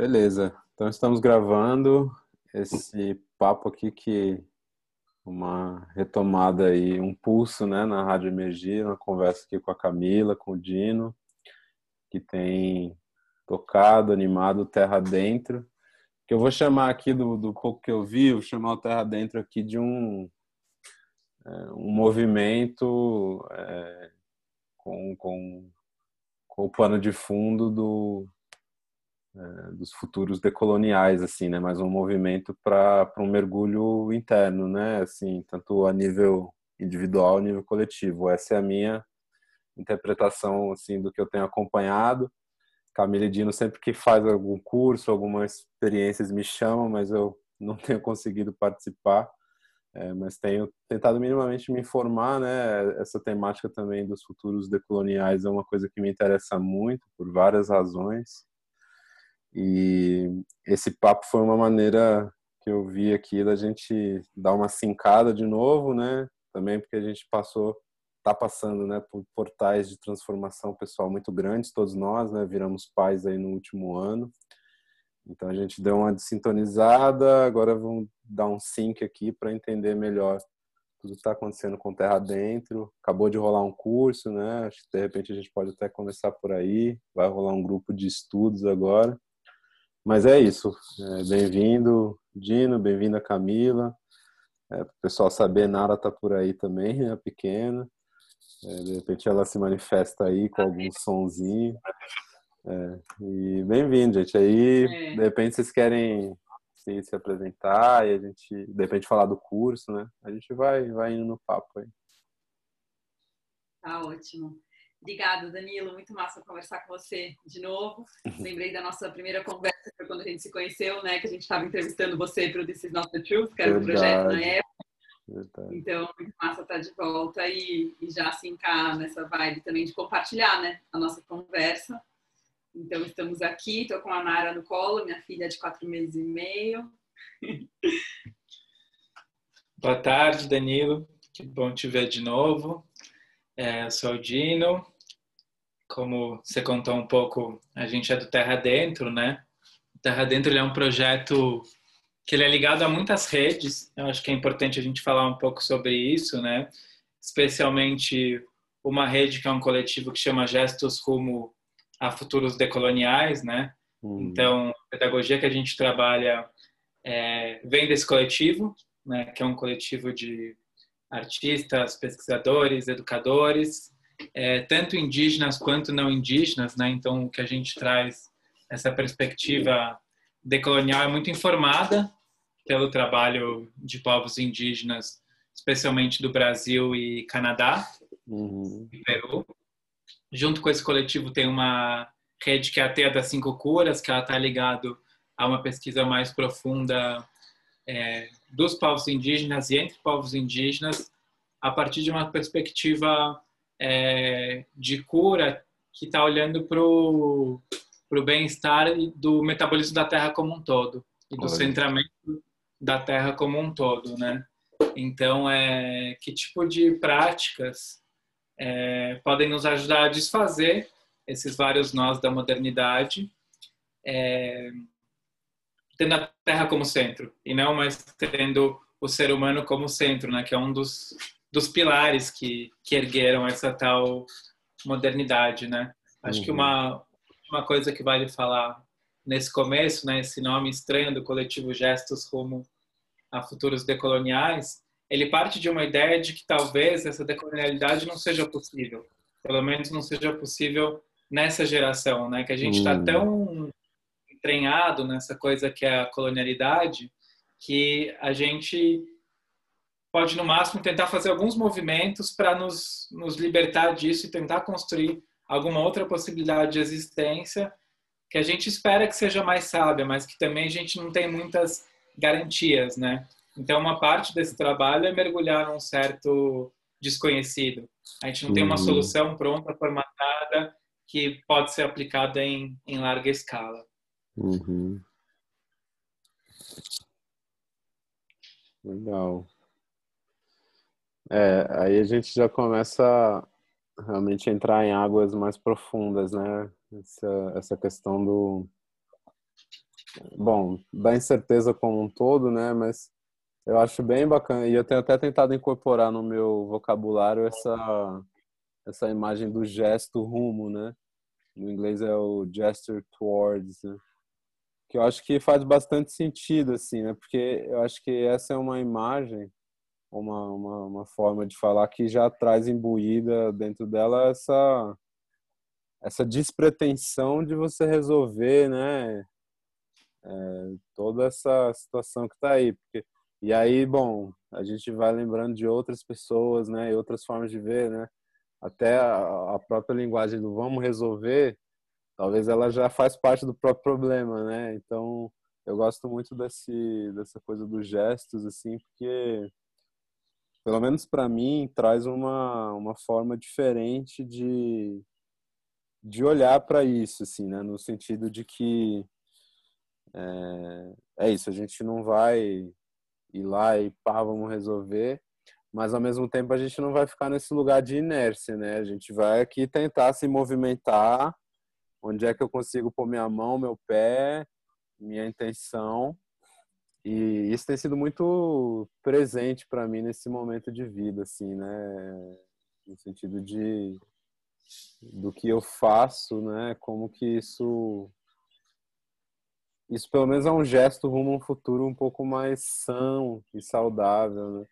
Beleza. Então estamos gravando esse papo aqui que uma retomada aí, um pulso, né, na Rádio Emergir, uma conversa aqui com a Camila, com o Dino, que tem tocado, animado Terra Dentro, que eu vou chamar aqui do, do pouco que eu vi, vou chamar o Terra Dentro aqui de um é, um movimento é, com, com, com o pano de fundo do é, dos futuros decoloniais assim né? Mais um movimento para um mergulho interno né? Assim tanto a nível individual a nível coletivo. Essa é a minha interpretação assim do que eu tenho acompanhado. Camila e Dino sempre que faz algum curso algumas experiências me chamam mas eu não tenho conseguido participar. É, mas tenho tentado minimamente me informar né? Essa temática também dos futuros decoloniais é uma coisa que me interessa muito por várias razões e esse papo foi uma maneira que eu vi aqui da gente dar uma sincada de novo, né? Também porque a gente passou, tá passando, né, por portais de transformação pessoal muito grandes, todos nós, né? Viramos pais aí no último ano. Então a gente deu uma desintonizada, agora vamos dar um sync aqui para entender melhor tudo que está acontecendo com Terra Dentro. Acabou de rolar um curso, né? Acho que de repente a gente pode até começar por aí. Vai rolar um grupo de estudos agora. Mas é isso. É, bem-vindo, Dino, bem-vinda, Camila. É, o pessoal saber, Nara tá por aí também, é pequena. É, de repente ela se manifesta aí com algum sonzinho. É, e bem-vindo, gente. Aí, é. de repente, vocês querem se, se, apresentar e a gente, de repente, falar do curso, né? A gente vai, vai indo no papo aí. Tá ótimo. Obrigada, Danilo. Muito massa conversar com você de novo. Lembrei da nossa primeira conversa, foi quando a gente se conheceu, né? Que a gente estava entrevistando você para o This Is Not the Truth, que era um projeto na época. Verdade. Então, muito massa estar de volta e, e já se encar nessa vibe também de compartilhar, né? A nossa conversa. Então, estamos aqui. Estou com a Nara no colo, minha filha de quatro meses e meio. Boa tarde, Danilo. Que bom te ver de novo. É, eu sou o Dino. Como você contou um pouco, a gente é do Terra Dentro, né? O Terra Dentro é um projeto que ele é ligado a muitas redes. Eu acho que é importante a gente falar um pouco sobre isso, né? Especialmente uma rede que é um coletivo que chama Gestos Rumo a Futuros Decoloniais, né? Uhum. Então, a pedagogia que a gente trabalha é, vem desse coletivo, né? Que é um coletivo de artistas, pesquisadores, educadores, é, tanto indígenas quanto não indígenas, né? Então, o que a gente traz essa perspectiva decolonial é muito informada pelo trabalho de povos indígenas, especialmente do Brasil e Canadá uhum. e Peru. Junto com esse coletivo tem uma rede que é a Teia das Cinco Curas, que ela está ligado a uma pesquisa mais profunda é, dos povos indígenas e entre povos indígenas a partir de uma perspectiva é, de cura que está olhando para o bem-estar do metabolismo da Terra como um todo e do Olha. centramento da Terra como um todo, né? Então, é, que tipo de práticas é, podem nos ajudar a desfazer esses vários nós da modernidade é, tendo a Terra como centro e não mais tendo o ser humano como centro, né? Que é um dos, dos pilares que, que ergueram essa tal modernidade, né? Acho uhum. que uma uma coisa que vale falar nesse começo, né? Esse nome estranho do coletivo Gestos rumo a futuros decoloniais, ele parte de uma ideia de que talvez essa decolonialidade não seja possível, pelo menos não seja possível nessa geração, né? Que a gente está uhum. tão entranhado nessa coisa que é a colonialidade, que a gente pode, no máximo, tentar fazer alguns movimentos para nos, nos libertar disso e tentar construir alguma outra possibilidade de existência que a gente espera que seja mais sábia, mas que também a gente não tem muitas garantias, né? Então, uma parte desse trabalho é mergulhar num certo desconhecido. A gente não tem uma uhum. solução pronta, formatada, que pode ser aplicada em, em larga escala. Uhum. Legal. É, aí a gente já começa a realmente entrar em águas mais profundas, né? Essa, essa questão do, bom, da incerteza como um todo, né? Mas eu acho bem bacana e eu tenho até tentado incorporar no meu vocabulário essa essa imagem do gesto rumo, né? No inglês é o gesture towards, né? Que eu acho que faz bastante sentido, assim, né? Porque eu acho que essa é uma imagem, uma, uma, uma forma de falar que já traz imbuída dentro dela essa essa despretensão de você resolver, né? É, toda essa situação que está aí, porque e aí, bom, a gente vai lembrando de outras pessoas, né? E outras formas de ver, né? Até a, a própria linguagem do vamos resolver talvez ela já faz parte do próprio problema, né? Então, eu gosto muito desse dessa coisa dos gestos assim, porque pelo menos para mim traz uma uma forma diferente de de olhar para isso assim, né? No sentido de que é, é isso, a gente não vai ir lá e pá, vamos resolver, mas ao mesmo tempo a gente não vai ficar nesse lugar de inércia, né? A gente vai aqui tentar se movimentar onde é que eu consigo pôr minha mão, meu pé, minha intenção. E isso tem sido muito presente para mim nesse momento de vida, assim, né? No sentido de do que eu faço, né? Como que isso isso pelo menos é um gesto rumo a um futuro um pouco mais são e saudável, né?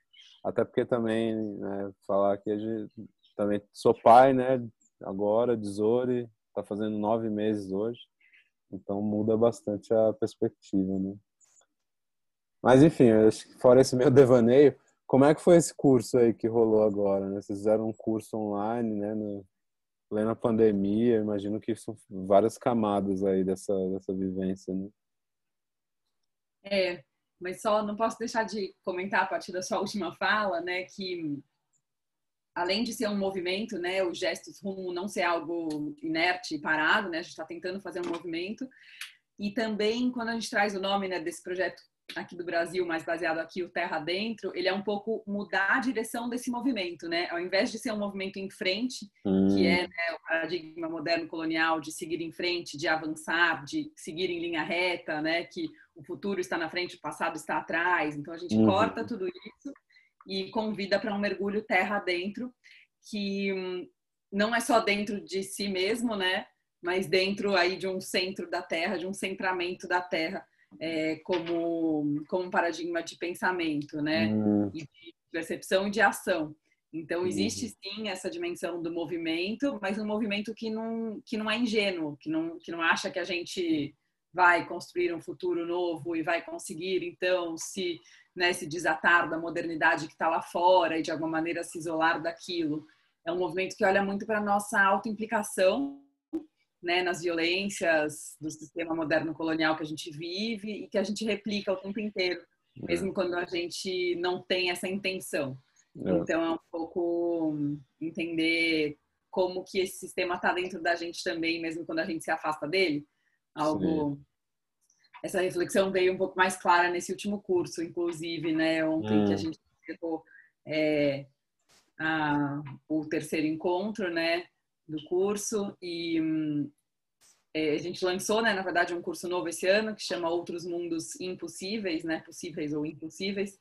Até porque também, né, falar que também sou pai, né? Agora, de Zori, está fazendo nove meses hoje, então muda bastante a perspectiva, né? Mas enfim, fora esse meu devaneio, como é que foi esse curso aí que rolou agora? Né? Vocês fizeram um curso online, né? No, plena pandemia, imagino que são várias camadas aí dessa, dessa vivência, né? É, mas só não posso deixar de comentar a partir da sua última fala, né, que além de ser um movimento, né, os gestos rumo não ser algo inerte e parado, né, a gente está tentando fazer um movimento. E também, quando a gente traz o nome né, desse projeto aqui do Brasil, mais baseado aqui, o Terra Dentro, ele é um pouco mudar a direção desse movimento, né? Ao invés de ser um movimento em frente, hum. que é né, o paradigma moderno colonial de seguir em frente, de avançar, de seguir em linha reta, né? Que o futuro está na frente, o passado está atrás. Então a gente uhum. corta tudo isso e convida para um mergulho terra dentro, que hum, não é só dentro de si mesmo, né? Mas dentro aí de um centro da Terra, de um centramento da Terra, é, como, como um paradigma de pensamento, né? Uhum. E de percepção e de ação. Então, existe uhum. sim essa dimensão do movimento, mas um movimento que não, que não é ingênuo, que não, que não acha que a gente vai construir um futuro novo e vai conseguir, então, se né, se desatar da modernidade que está lá fora e de alguma maneira se isolar daquilo. É um movimento que olha muito para a nossa autoimplicação né, nas violências do sistema moderno colonial que a gente vive e que a gente replica o tempo inteiro, é. mesmo quando a gente não tem essa intenção. É. Então é um pouco entender como que esse sistema está dentro da gente também, mesmo quando a gente se afasta dele. Algo Sim essa reflexão veio um pouco mais clara nesse último curso, inclusive, né? Ontem hum. que a hum. gente encerrou é, a, o terceiro encontro, né? Do curso e hum, é, a gente lançou, né? Na verdade, um curso novo esse ano que chama Outros Mundos Impossíveis, né? Possíveis ou impossíveis,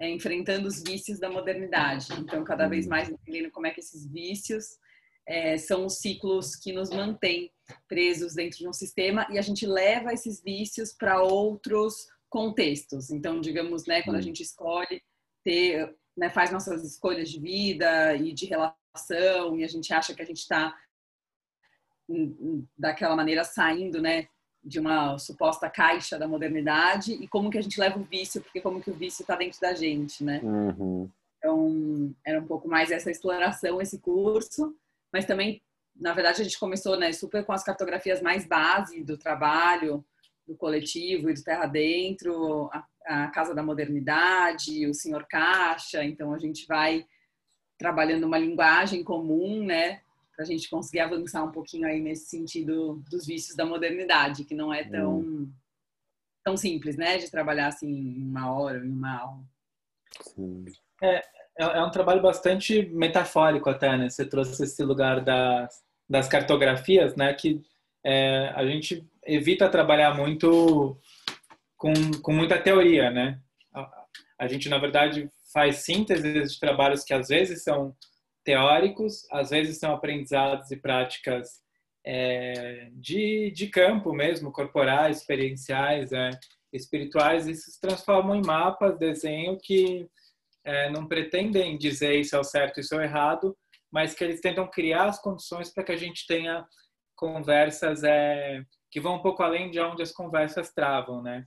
é, enfrentando os vícios da modernidade. Então, cada vez hum. mais entendendo como é que esses vícios é, são os ciclos que nos mantêm presos dentro de um sistema e a gente leva esses vícios para outros contextos. Então, digamos, né, quando a hum. gente escolhe ter, né, faz nossas escolhas de vida e de relação e a gente acha que a gente está hum, hum, daquela maneira saindo, né, de uma suposta caixa da modernidade e como que a gente leva o vício, porque como que o vício está dentro da gente, né? Uhum. Então, era um pouco mais essa exploração, esse curso mas também, na verdade, a gente começou né, super com as cartografias mais base do trabalho, do coletivo e do Terra Dentro, a, a Casa da Modernidade, o Senhor Caixa, então a gente vai trabalhando uma linguagem comum, né, para a gente conseguir avançar um pouquinho aí nesse sentido dos vícios da modernidade, que não é tão hum. tão simples, né, de trabalhar assim em uma hora, em uma aula. Sim. É, é, é um trabalho bastante metafórico até, né? Você trouxe esse lugar das, das cartografias, né? Que é, a gente evita trabalhar muito com, com muita teoria, né? A, a gente, na verdade, faz síntese de trabalhos que às vezes são teóricos, às vezes são aprendizados e práticas é, de, de campo mesmo, corporais, experienciais, é, espirituais, e se transformam em mapas, desenho que é, não pretendem dizer isso é o certo, isso é o errado, mas que eles tentam criar as condições para que a gente tenha conversas é, que vão um pouco além de onde as conversas travam, né?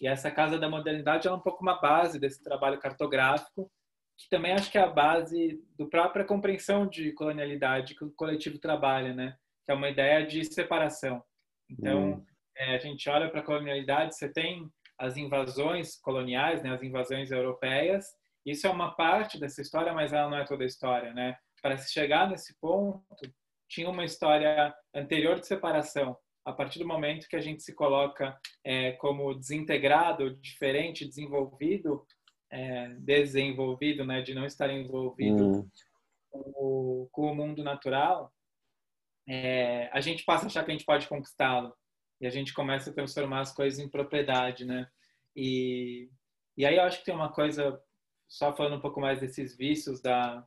E essa Casa da Modernidade é um pouco uma base desse trabalho cartográfico, que também acho que é a base do própria compreensão de colonialidade que o coletivo trabalha, né? Que é uma ideia de separação. Então, hum. é, a gente olha para a colonialidade, você tem as invasões coloniais, né? As invasões europeias. Isso é uma parte dessa história, mas ela não é toda a história, né? Para se chegar nesse ponto, tinha uma história anterior de separação, a partir do momento que a gente se coloca é, como desintegrado, diferente, desenvolvido, é, desenvolvido, né, de não estar envolvido hum. com, o, com, o, mundo natural, é, a gente passa a achar que a gente pode conquistá-lo e a gente começa a transformar as coisas em propriedade, né? E, e aí eu acho que tem uma coisa, só falando um pouco mais desses vícios da,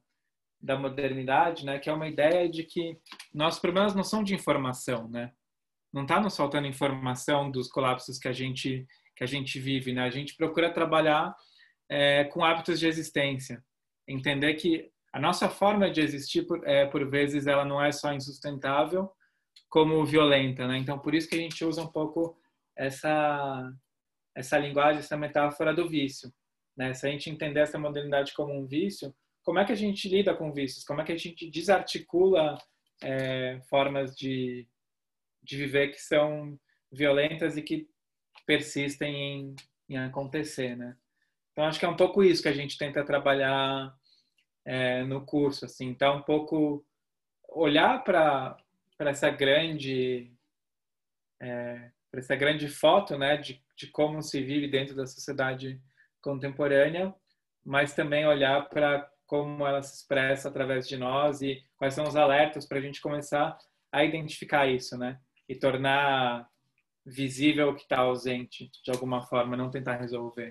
da modernidade, né, que é uma ideia de que nossos problemas não são de informação, né? não está nos faltando informação dos colapsos que a gente que a gente vive, né? A gente procura trabalhar é, com hábitos de existência, entender que a nossa forma de existir por, é, por vezes ela não é só insustentável, como violenta, né? Então por isso que a gente usa um pouco essa essa linguagem, essa metáfora do vício, né? Se a gente entender essa modernidade como um vício, como é que a gente lida com vícios? Como é que a gente desarticula é, formas de de viver que são violentas e que persistem em, em acontecer, né? Então acho que é um pouco isso que a gente tenta trabalhar é, no curso, assim, tá um pouco olhar para para essa grande é, para essa grande foto, né, de, de como se vive dentro da sociedade contemporânea, mas também olhar para como ela se expressa através de nós e quais são os alertas para a gente começar a identificar isso, né? e tornar visível o que está ausente de alguma forma, não tentar resolver.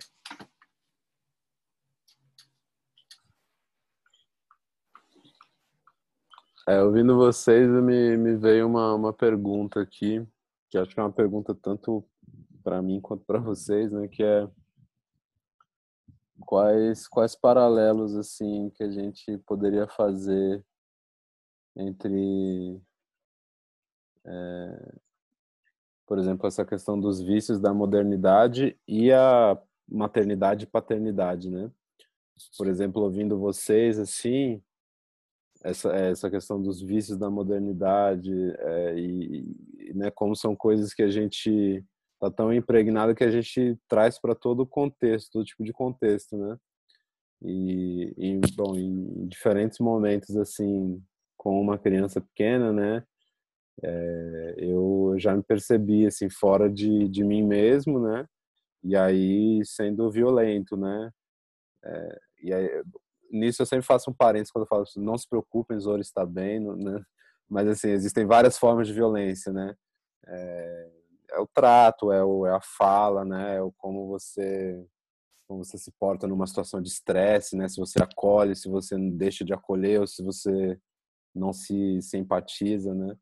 É, ouvindo vocês, me, me veio uma, uma pergunta aqui, que acho que é uma pergunta tanto para mim quanto para vocês, né, que é quais quais paralelos assim que a gente poderia fazer entre é, por exemplo, essa questão dos vícios da modernidade e a maternidade e paternidade, né? Por exemplo, ouvindo vocês, assim, essa, essa questão dos vícios da modernidade é, e, e, né, como são coisas que a gente tá tão impregnado que a gente traz para todo o contexto, todo tipo de contexto, né? E, e, bom, em diferentes momentos, assim, com uma criança pequena, né? é, eu já me percebi assim fora de, de mim mesmo, né? E aí sendo violento, né? É, e aí, nisso eu sempre faço um parênteses quando eu falo assim, não se preocupem, Zoro está bem, né? Mas assim existem várias formas de violência, né? É, é o trato, é, o, é a fala, né? É o como você como você se porta numa situação de estresse, né? Se você acolhe, se você deixa de acolher ou se você não se simpatiza, né?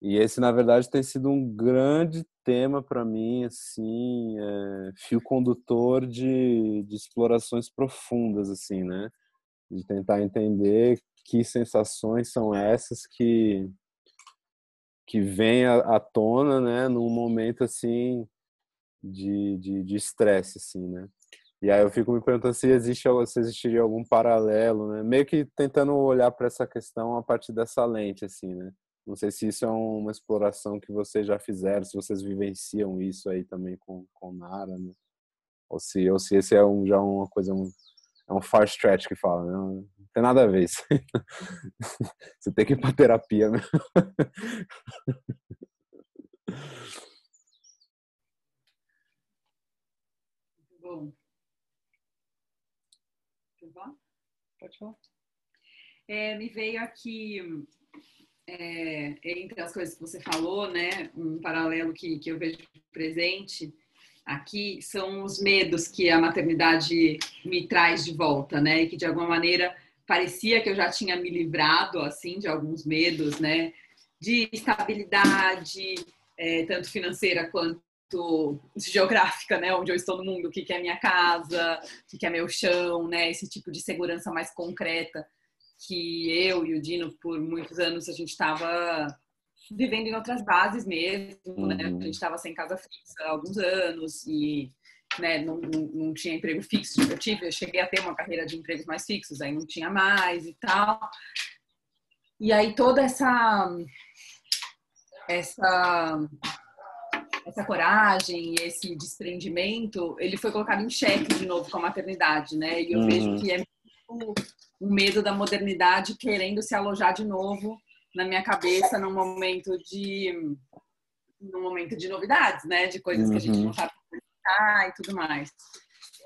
E esse, na verdade, tem sido um grande tema para mim, assim, é, fio condutor de, de explorações profundas, assim, né? De tentar entender que sensações são essas que que vêm à, tona, né? Num momento assim de estresse, assim, né? E aí eu fico me perguntando se existe se existiria algum paralelo, né? Meio que tentando olhar para essa questão a partir dessa lente, assim, né? Não sei se isso é uma exploração que vocês já fizeram, se vocês vivenciam isso aí também com, com Nara, né? Ou se, ou se esse é um, já uma coisa, um, é um far stretch que fala, né? Tem nada a ver isso. Você tem que ir para terapia, né? Bom. Pode falar. É, me veio aqui é, entre as coisas que você falou, né, um paralelo que, que eu vejo presente, aqui são os medos que a maternidade me traz de volta, né? E que de alguma maneira parecia que eu já tinha me livrado assim de alguns medos, né? De estabilidade, é, tanto financeira quanto geográfica, né? Onde eu estou no mundo, o que, que é minha casa, o que, que é meu chão, né? Esse tipo de segurança mais concreta que eu e o Dino, por muitos anos, a gente estava vivendo em outras bases mesmo, uhum. né? A gente estava sem casa fixa há alguns anos e né, não, não, não, tinha emprego fixo. Eu tive, eu cheguei a ter uma carreira de empregos mais fixos, aí não tinha mais e tal. E aí toda essa essa essa coragem e esse desprendimento, ele foi colocado em xeque de novo com a maternidade, né? E eu uhum. vejo que é muito um medo da modernidade querendo se alojar de novo na minha cabeça num momento de num momento de novidades, né? De coisas uhum. que a gente não uhum. sabe e tudo mais.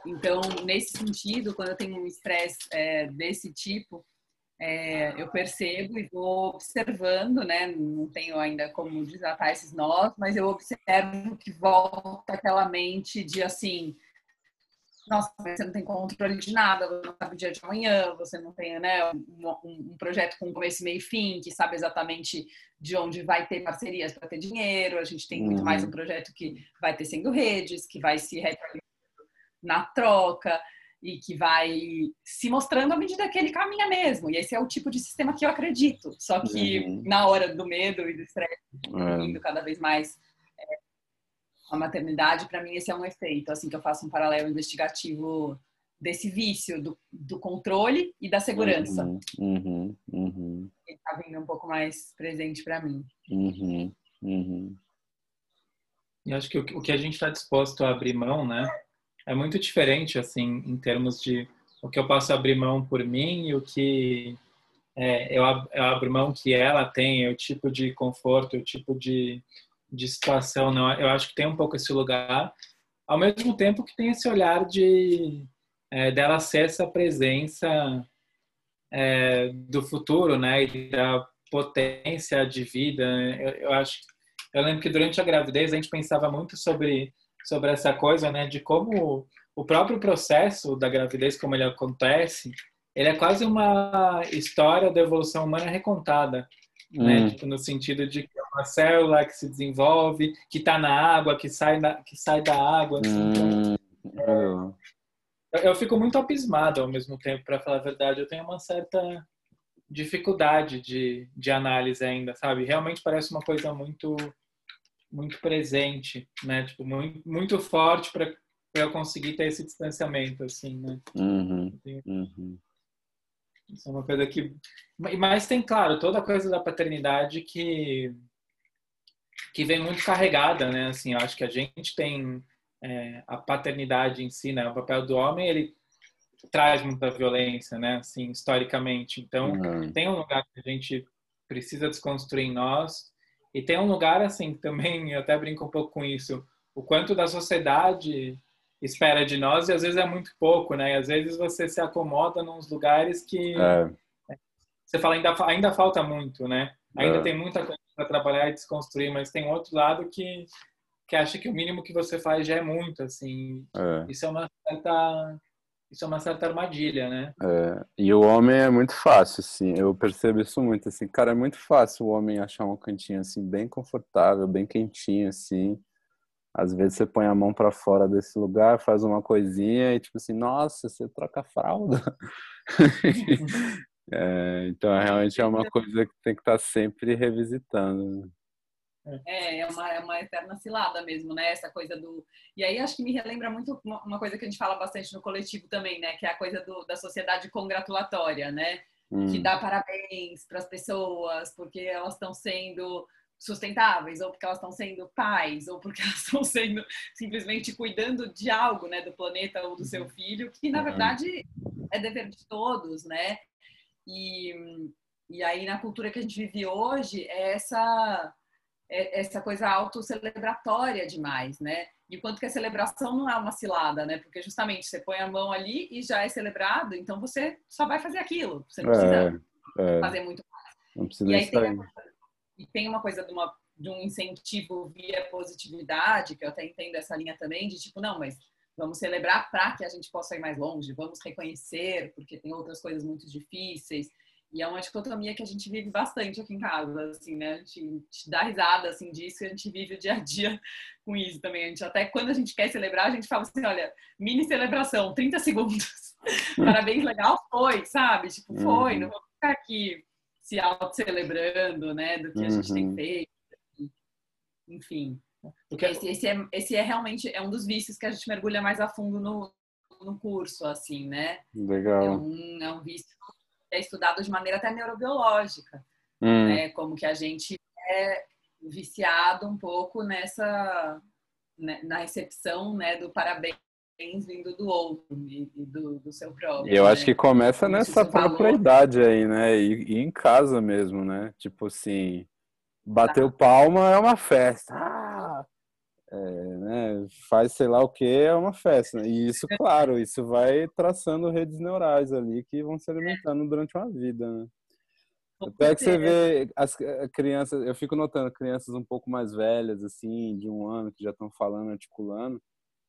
Então, nesse sentido, quando eu tenho um estresse é, desse tipo, é, eu percebo e vou observando, né? Não tenho ainda como desatar esses nós, mas eu observo que volta aquela mente de assim, nossa, você não tem controle de nada, você não sabe o dia de amanhã, você não tem né, um, um, projeto com começo, meio e fim, que sabe exatamente de onde vai ter parcerias para ter dinheiro. A gente tem uhum. muito mais um uhum. projeto que vai ter sendo redes, que vai se retroalimentando na troca e que vai se mostrando à medida que ele caminha mesmo. E esse é o tipo de sistema que eu acredito. Só que uhum. na hora do medo e do estresse, uhum. indo cada vez mais a maternidade, para mim esse é um efeito, assim que eu faço um paralelo investigativo desse vício do, do controle e da segurança. Uhum, uhum, uhum. Ele está vindo um pouco mais presente para mim. Uhum, uhum. E acho que o, o que a gente está disposto a abrir mão, né, é muito diferente, assim, em termos de o que eu posso abrir mão por mim e o que é, eu, eu abro mão que ela tem, o tipo de conforto, o tipo de de situação, não. Eu acho que tem um pouco esse lugar, ao mesmo tempo que tem esse olhar de é, dela ser essa presença é, do futuro, né, e da potência de vida. Eu, eu, acho, eu lembro que durante a gravidez a gente pensava muito sobre sobre essa coisa, né, de como o próprio processo da gravidez, como ele acontece, ele é quase uma história da evolução humana recontada né? Hum. Tipo, no sentido de que uma célula que se desenvolve, que está na água, que sai, na, que sai da água. Assim, hum. eu, eu, fico muito abismado ao mesmo tempo, para falar a verdade. Eu tenho uma certa dificuldade de, de análise ainda, sabe? Realmente parece uma coisa muito muito presente, né? Tipo, muito, muito forte para eu conseguir ter esse distanciamento, assim, né? Uhum, uhum. Isso é uma coisa que. Mas tem, claro, toda a coisa da paternidade que que vem muito carregada, né? Assim, eu acho que a gente tem é, a paternidade em si, né? O papel do homem, ele traz muita violência, né? Assim, historicamente. Então, uhum. tem um lugar que a gente precisa desconstruir em nós e tem um lugar, assim, também, eu até brinco um pouco com isso, o quanto da sociedade espera de nós e às vezes é muito pouco, né? E às vezes você se acomoda nos lugares que é. você fala ainda ainda falta muito, né? Ainda é. tem muita coisa para trabalhar e desconstruir, mas tem outro lado que que acha que o mínimo que você faz já é muito, assim. É. Isso é uma certa isso é uma certa armadilha, né? É, e o homem é muito fácil, assim, eu percebo isso muito, assim, cara, é muito fácil o homem achar um cantinho, assim, bem confortável, bem quentinho, assim, às vezes você põe a mão para fora desse lugar, faz uma coisinha e tipo assim, nossa, você troca a fralda. é, então realmente é uma coisa que tem que estar tá sempre revisitando. É, é uma, é uma eterna cilada mesmo, né? Essa coisa do. E aí acho que me relembra muito uma coisa que a gente fala bastante no coletivo também, né? Que é a coisa do, da sociedade congratulatória, né? Hum. Que dá parabéns para as pessoas, porque elas estão sendo sustentáveis, ou porque elas estão sendo pais, ou porque elas estão sendo simplesmente cuidando de algo, né, do planeta ou do seu uhum. filho, que na uhum. verdade é dever de todos, né? E, e aí na cultura que a gente vive hoje é essa é essa coisa autocelebratória demais, né? E quanto que a celebração não é uma cilada, né? Porque justamente você põe a mão ali e já é celebrado, então você só vai fazer aquilo, você não precisa é, é. fazer muito mais. Não precisa e aí tem e tem uma coisa de uma, de um incentivo via positividade, que eu até entendo essa linha também, de tipo, não, mas vamos celebrar para que a gente possa ir mais longe, vamos reconhecer, porque tem outras coisas muito difíceis. E é uma dicotomia que a gente vive bastante aqui em casa, assim, né? A gente, dá risada, assim, disso e a gente vive o dia a dia com isso também. A gente, até quando a gente quer celebrar, a gente fala assim, olha, mini celebração, 30 segundos. Parabéns, legal, foi, sabe? Tipo, foi, uhum. não vou ficar aqui se auto-celebrando, né, do que a gente tem uhum. feito. Enfim. Porque esse, esse, é, esse é realmente é um dos vícios que a gente mergulha mais a fundo no, no curso, assim, né? Legal. É um, é um vício é estudado de maneira até neurobiológica, hum. né? Como que a gente é viciado um pouco nessa né, na recepção, né, do parabéns vindo do outro e, do, do, seu próprio. Eu né? acho que começa nessa própria idade aí, né? E, e, em casa mesmo, né? Tipo assim, bateu tá. palma é uma festa. Ah! É, né? Faz sei lá o que é uma festa. Né? E isso, claro, isso vai traçando redes neurais ali que vão se alimentando durante uma vida, né? Até que você vê as crianças, eu fico notando crianças um pouco mais velhas, assim, de um ano, que já estão falando, articulando.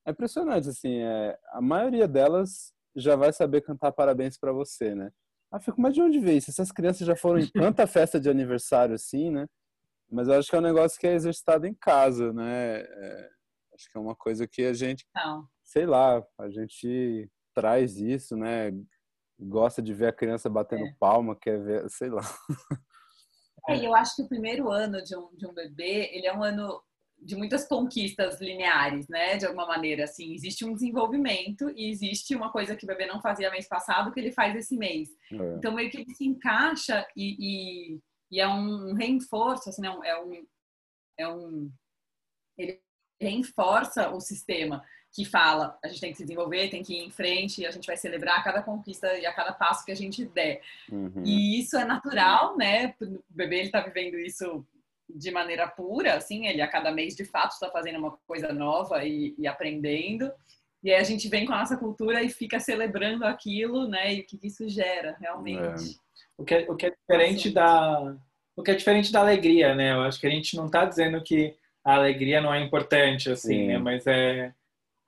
É impressionante, assim, é, a maioria delas já vai saber cantar parabéns para você, né? Ah, fico, mas de onde veio isso? Essas crianças já foram em tanta festa de aniversário assim, né? Mas eu acho que é um negócio que é exercitado em casa, né? É, acho que é uma coisa que a gente, Não. sei lá, a gente traz isso, né? Gosta de ver a criança batendo é. palma, quer ver, sei lá. É, eu acho que o primeiro ano de um, de um bebê, ele é um ano de muitas conquistas lineares, né? De alguma maneira, assim, existe um desenvolvimento e existe uma coisa que o bebê não fazia mês passado que ele faz esse mês. É. Então meio que ele se encaixa e, e e é um reforço, assim, não, é um, é um, ele reforça o sistema que fala, a gente tem que se desenvolver, tem que ir em frente, a gente vai celebrar a cada conquista e a cada passo que a gente der. Uhum. E isso é natural, né? O bebê ele tá vivendo isso de maneira pura, assim, ele a cada mês de fato está fazendo uma coisa nova e, e, aprendendo. E aí a gente vem com a nossa cultura e fica celebrando aquilo, né? E o que isso gera realmente. É. O que é, o que é diferente da o que é diferente da alegria, né? Eu acho que a gente não está dizendo que a alegria não é importante, assim, né? Mas é,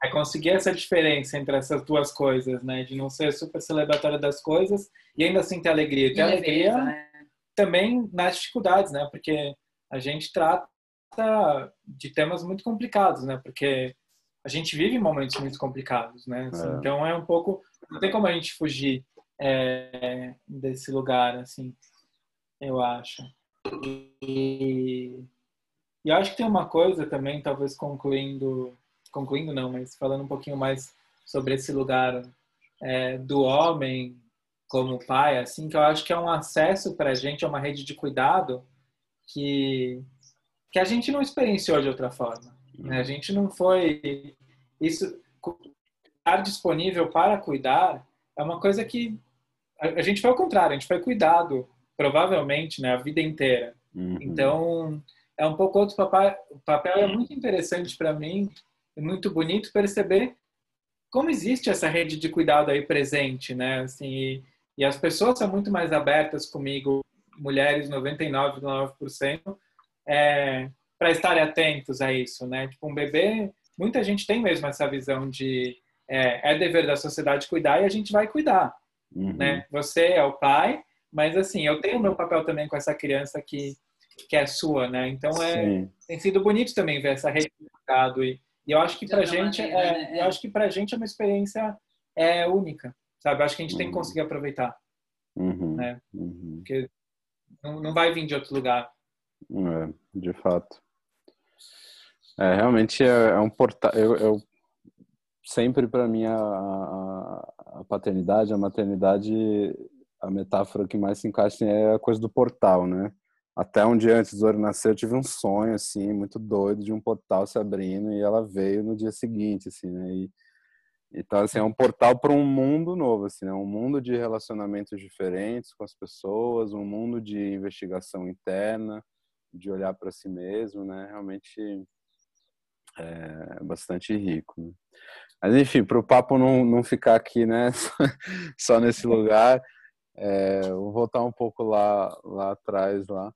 é conseguir essa diferença entre essas duas coisas, né? De não ser super celebratória das coisas e ainda assim ter alegria. Ter alegria né? também nas dificuldades, né? Porque a gente trata de temas muito complicados, né? Porque a gente vive momentos muito complicados, né? Assim, é. Então é um pouco, não tem como a gente fugir é, desse lugar, assim, eu acho. E, e acho que tem uma coisa também, talvez concluindo, concluindo não, mas falando um pouquinho mais sobre esse lugar é, do homem como pai, assim, que eu acho que é um acesso para a gente, é uma rede de cuidado que, que a gente não experienciou de outra forma. Né? A gente não foi. Isso, estar disponível para cuidar é uma coisa que a, a gente foi ao contrário, a gente foi cuidado provavelmente, né, a vida inteira. Uhum. Então, é um pouco outro papel. O papel é muito interessante para mim, é muito bonito perceber como existe essa rede de cuidado aí presente, né? Assim, e, e as pessoas são muito mais abertas comigo, mulheres 99,9%, é, para estarem atentos a isso, né? Tipo, um bebê, muita gente tem mesmo essa visão de é, é dever da sociedade cuidar e a gente vai cuidar, uhum. né? Você é o pai, mas assim, eu tenho meu papel também com essa criança que, que é sua, né? Então é, tem sido bonito também ver essa rede de mercado e, e eu acho que pra gente maneira, é, né? eu acho que pra gente é uma experiência é única, sabe? Eu acho que a gente uhum. tem que uhum. conseguir aproveitar, uhum. né? Uhum. Porque não, não vai vir de outro lugar. É, de fato. É, realmente é, é um portal. Eu, eu, sempre para mim a, a, a, paternidade, a maternidade a metáfora que mais se encaixa é a coisa do portal, né? Até um dia antes do Zoro nascer, eu tive um sonho, assim, muito doido, de um portal se abrindo e ela veio no dia seguinte, assim, né? E, então, assim, é um portal para um mundo novo, assim, né? Um mundo de relacionamentos diferentes com as pessoas, um mundo de investigação interna, de olhar para si mesmo, né? Realmente é bastante rico. Né? Mas, enfim, para o papo não, não ficar aqui, né? Só nesse lugar, é, vou voltar um pouco lá, lá atrás lá.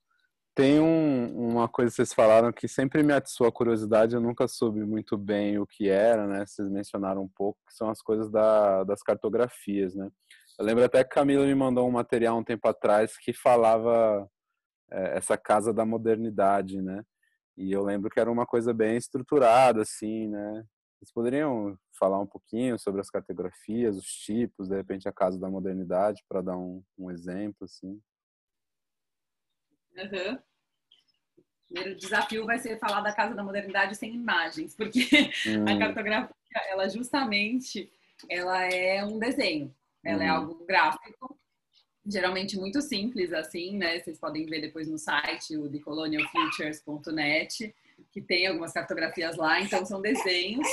tem um, uma coisa que vocês falaram que sempre me atiçou a curiosidade, eu nunca soube muito bem o que era, né? Vocês mencionaram um pouco, que são as coisas da, das cartografias, né? Eu lembro até que Camila me mandou um material um tempo atrás que falava é, essa casa da modernidade, né? E eu lembro que era uma coisa bem estruturada, assim, né? Vocês poderiam falar um pouquinho sobre as cartografias, os tipos, de repente a casa da modernidade, para dar um, um exemplo, assim? Uhum. O primeiro desafio vai ser falar da Casa da Modernidade sem imagens, porque hum. a cartografia, ela justamente, ela é um desenho, ela hum. é algo gráfico, geralmente muito simples assim, né? Vocês podem ver depois no site, o thecolonialfutures.net, que tem algumas cartografias lá, então são desenhos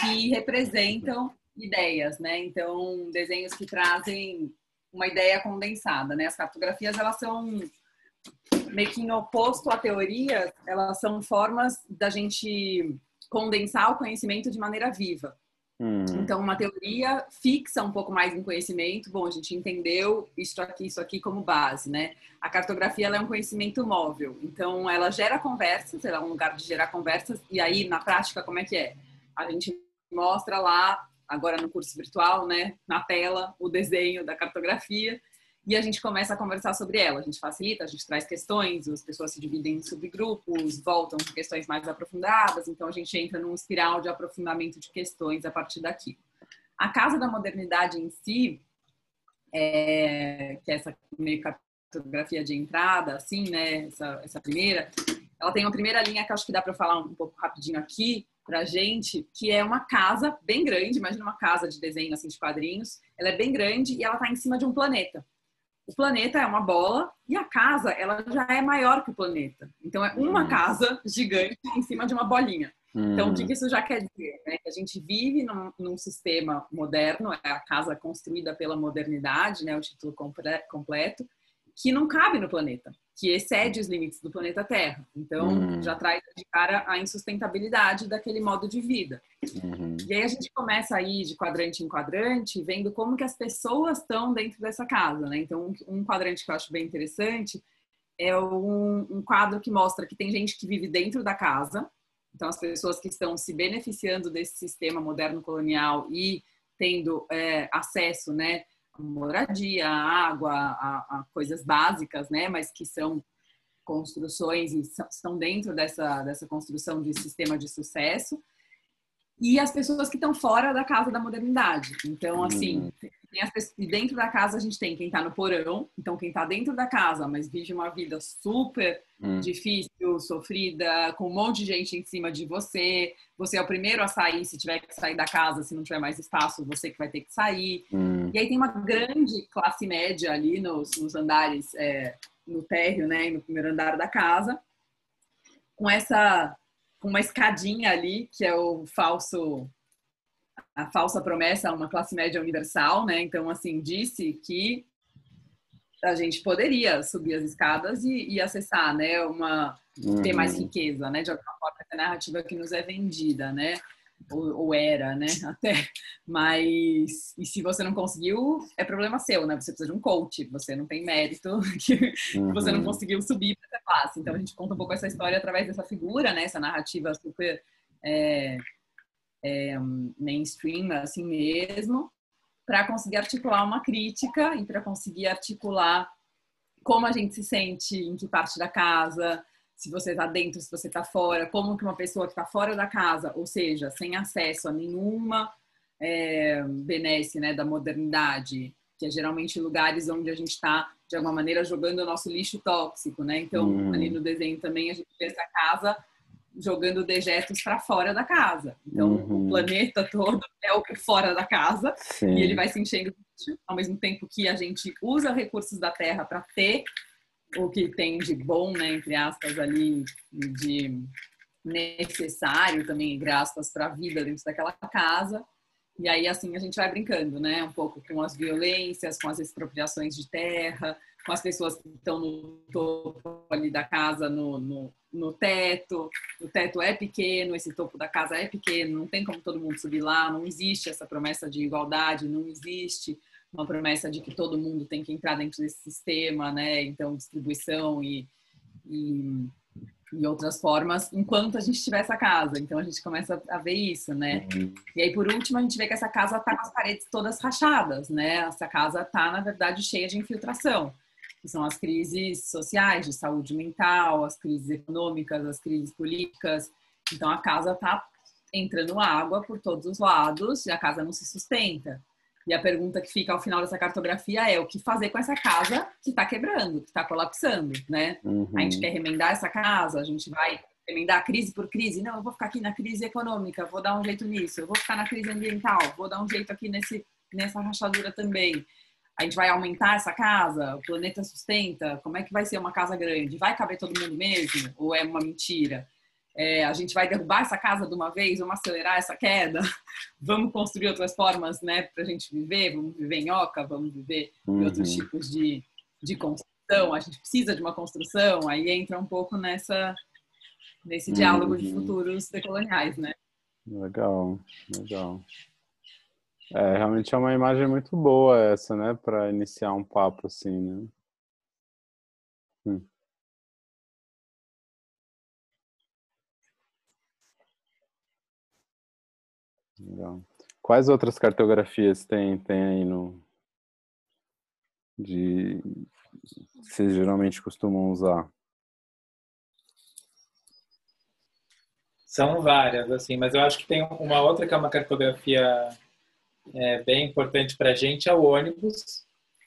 que representam ideias, né? Então, desenhos que trazem uma ideia condensada, né? As cartografias, elas são meio que em oposto à teoria, elas são formas da gente condensar o conhecimento de maneira viva. Hum. Então, uma teoria fixa um pouco mais em conhecimento. Bom, a gente entendeu isso aqui, isso aqui como base, né? A cartografia é um conhecimento móvel. Então, ela gera conversas, ela é um lugar de gerar conversas. E aí, na prática, como é que é? A gente mostra lá, agora no curso virtual, né, na tela, o desenho da cartografia e a gente começa a conversar sobre ela. A gente facilita, a gente traz questões, as pessoas se dividem em subgrupos, voltam com questões mais aprofundadas, então a gente entra num espiral de aprofundamento de questões a partir daqui. A Casa da Modernidade em si, é, que é essa meio cartografia de entrada, assim, né, essa, essa primeira, ela tem uma primeira linha que acho que dá para falar um pouco rapidinho aqui para gente, que é uma casa bem grande, imagina uma casa de desenho assim de quadrinhos, ela é bem grande e ela está em cima de um planeta o planeta é uma bola e a casa ela já é maior que o planeta. Então é uma hum. casa gigante em cima de uma bolinha. Hum. Então o que isso já quer dizer? Né? Que a gente vive num, num, sistema moderno, é a casa construída pela modernidade, né? o título completo, que não cabe no planeta que excede os limites do planeta Terra. Então, uhum. já traz de cara a insustentabilidade daquele modo de vida. Uhum. E aí a gente começa aí de quadrante em quadrante, vendo como que as pessoas estão dentro dessa casa, né? Então, um quadrante que eu acho bem interessante é um, um quadro que mostra que tem gente que vive dentro da casa, então as pessoas que estão se beneficiando desse sistema moderno colonial e tendo é, acesso, né, moradia, a água, a, a, coisas básicas, né? Mas que são construções e estão dentro dessa, dessa construção de sistema de sucesso e as pessoas que estão fora da casa da modernidade. Então, assim, hum. pessoas, dentro da casa a gente tem quem está no porão, então quem está dentro da casa, mas vive uma vida super hum. difícil, sofrida, com um monte de gente em cima de você. Você é o primeiro a sair, se tiver que sair da casa, se não tiver mais espaço, você que vai ter que sair. Hum. E aí tem uma grande classe média ali nos, nos andares, é, no térreo, né, no primeiro andar da casa, com essa uma escadinha ali, que é o falso a falsa promessa a uma classe média universal, né? Então, assim, disse que a gente poderia subir as escadas e, e acessar, né? Uma uhum. ter mais uhum. riqueza, né? De alguma forma, essa narrativa que nos é vendida, né? Ou, ou, era, né? Até. Mas e se você não conseguiu, é problema seu, né? Você precisa de um coach. Você não tem mérito que uhum. você não uhum. conseguiu subir Então a gente conta um pouco essa história através dessa figura, né? Essa narrativa super é, é, mainstream, assim mesmo, para conseguir articular uma crítica e para conseguir articular como a gente se sente em que parte da casa, se você está dentro, se você está fora, como que uma pessoa que está fora da casa, ou seja, sem acesso a nenhuma é, benesse né, da modernidade, que é geralmente lugares onde a gente está, de alguma maneira, jogando o nosso lixo tóxico, né? Então, hum. ali no desenho também a gente vê essa casa jogando dejetos para fora da casa. Então, uhum. o planeta todo é o fora da casa Sim. e ele vai se enchendo ao mesmo tempo que a gente usa recursos da terra para ter o que tem de bom, né, entre aspas, ali, de necessário também, entre aspas, para a vida dentro daquela casa. E aí, assim, a gente vai brincando, né? Um pouco com as violências, com as expropriações de terra, com as pessoas que estão no topo ali da casa, no, no, no, teto. O teto é pequeno, esse topo da casa é pequeno, não tem como todo mundo subir lá, não existe essa promessa de igualdade, não existe uma promessa de que todo mundo tem que entrar dentro desse sistema, né? Então, distribuição e, e, e outras formas enquanto a gente tiver essa casa. Então a gente começa a ver isso, né? Uhum. E aí por último a gente vê que essa casa tá com as paredes todas rachadas, né? Essa casa tá na verdade cheia de infiltração. Que são as crises sociais, de saúde mental, as crises econômicas, as crises políticas. Então a casa tá entrando água por todos os lados e a casa não se sustenta. E a pergunta que fica ao final dessa cartografia é o que fazer com essa casa que está quebrando, que está colapsando, né? Uhum. A gente quer remendar essa casa, a gente vai remendar crise por crise. Não, eu vou ficar aqui na crise econômica, vou dar um jeito nisso. Eu vou ficar na crise ambiental, vou dar um jeito aqui nesse, nessa rachadura também. A gente vai aumentar essa casa? O planeta sustenta? Como é que vai ser uma casa grande? Vai caber todo mundo mesmo? Ou é uma mentira? É, a gente vai derrubar essa casa de uma vez, vamos acelerar essa queda, vamos construir outras formas, né, para a gente viver, vamos viver em oca, vamos viver uhum. em outros tipos de, de construção, a gente precisa de uma construção, aí entra um pouco nessa nesse diálogo uhum. de futuros decoloniais, né? Legal, legal. É, realmente é uma imagem muito boa essa, né, para iniciar um papo assim, né? Hum. Legal. Quais outras cartografias tem, tem aí no. De. Que vocês geralmente costumam usar? São várias, assim, mas eu acho que tem uma outra que é uma cartografia é, bem importante para a gente, é o ônibus,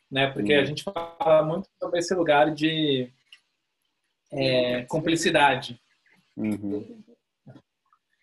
né? Porque a hum. gente fala muito sobre esse lugar de é, cumplicidade. Uhum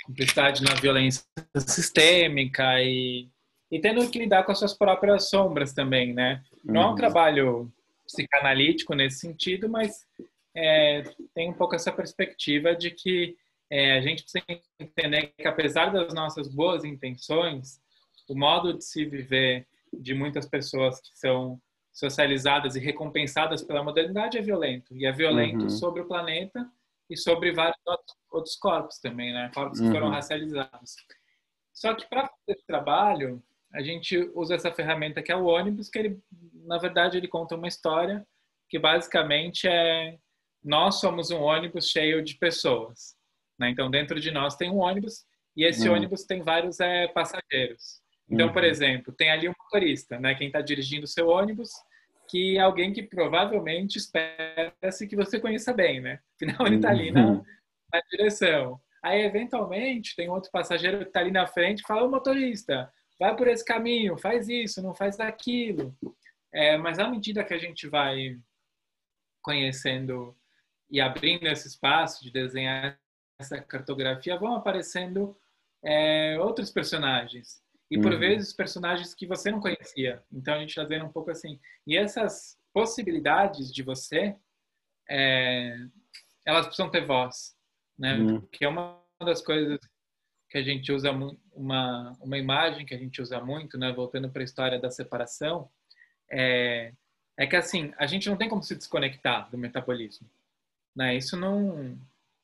cumplicidade na violência sistêmica e, e tendo que lidar com as suas próprias sombras também, né? Não é um uhum. trabalho psicanalítico nesse sentido, mas é, tem um pouco essa perspectiva de que é, a gente precisa entender que apesar das nossas boas intenções, o modo de se viver de muitas pessoas que são socializadas e recompensadas pela modernidade é violento e é violento uhum. sobre o planeta e sobre vários outros corpos também, né? Corpos que foram uhum. racializados. Só que para fazer esse trabalho, a gente usa essa ferramenta que é o ônibus, que ele, na verdade, ele conta uma história que basicamente é nós somos um ônibus cheio de pessoas. Né? Então, dentro de nós tem um ônibus e esse uhum. ônibus tem vários é, passageiros. Então, uhum. por exemplo, tem ali um motorista, né? Quem está dirigindo o seu ônibus que é alguém que provavelmente espera-se que você conheça bem, né? Afinal, ele está ali na, uhum. na, direção. Aí, eventualmente, tem outro passageiro que está ali na frente e fala, ô motorista, vai por esse caminho, faz isso, não faz daquilo. É, mas à medida que a gente vai conhecendo e abrindo esse espaço de desenhar essa cartografia, vão aparecendo é, outros personagens e por uhum. vezes personagens que você não conhecia. Então a gente está vendo um pouco assim. E essas possibilidades de você, é, elas precisam ter voz, né? Uhum. Que é uma das coisas que a gente usa uma uma imagem que a gente usa muito, né? Voltando para a história da separação, é, é que assim a gente não tem como se desconectar do metabolismo, né? Isso não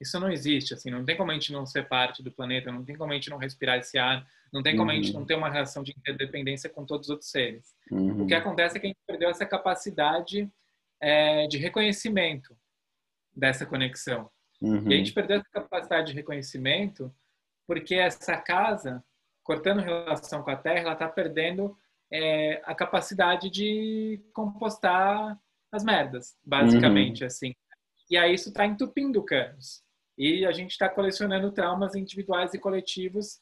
isso não existe, assim, não tem como a gente não ser parte do planeta, não tem como a gente não respirar esse ar, não tem como uhum. a gente uhum. não ter uma relação de interdependência com todos os outros seres. Uhum. O que acontece é que a gente perdeu essa capacidade é, de reconhecimento dessa conexão. Uhum. E a gente perdeu essa capacidade de reconhecimento porque essa casa, cortando relação com a Terra, ela está perdendo é, a capacidade de compostar as merdas, basicamente, uhum. assim. E aí isso está entupindo canos. E a gente está colecionando traumas individuais e coletivos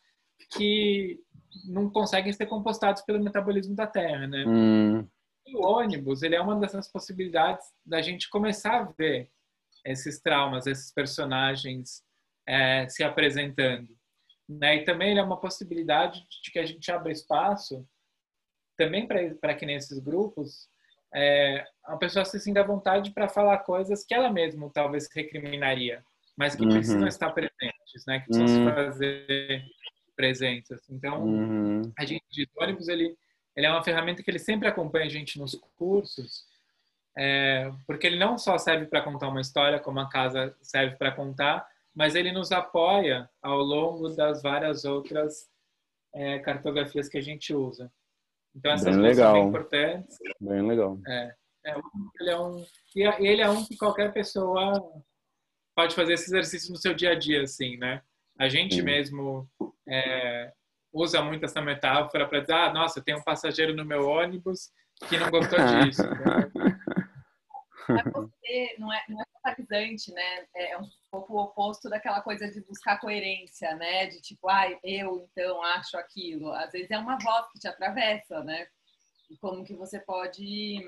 que não conseguem ser compostados pelo metabolismo da Terra, né? Hum. o ônibus, ele é uma dessas possibilidades da gente começar a ver esses traumas, esses personagens é, se apresentando. Né? E também ele é uma possibilidade de que a gente abra espaço também para que nesses grupos é, a pessoa se sinta à vontade para falar coisas que ela mesma talvez recriminaria mas que uhum. precisam estar presentes, né? Que precisam uhum. fazer presenças. Então, uhum. a gente de ônibus ele ele é uma ferramenta que ele sempre acompanha a gente nos cursos, é, porque ele não só serve para contar uma história, como a casa serve para contar, mas ele nos apoia ao longo das várias outras é, cartografias que a gente usa. Então essas bem legal. são importantes. Bem legal. É, é, ele é um e ele é um que qualquer pessoa pode fazer esse exercício no seu dia a dia, assim, né? A gente mesmo é, usa muito essa metáfora para dizer, ah, nossa, tem um passageiro no meu ônibus que não gostou disso. né? você, não é, não é totalizante, né? É um pouco o oposto daquela coisa de buscar coerência, né? De tipo, ah, eu então acho aquilo. Às vezes é uma voz que te atravessa, né? E como que você pode,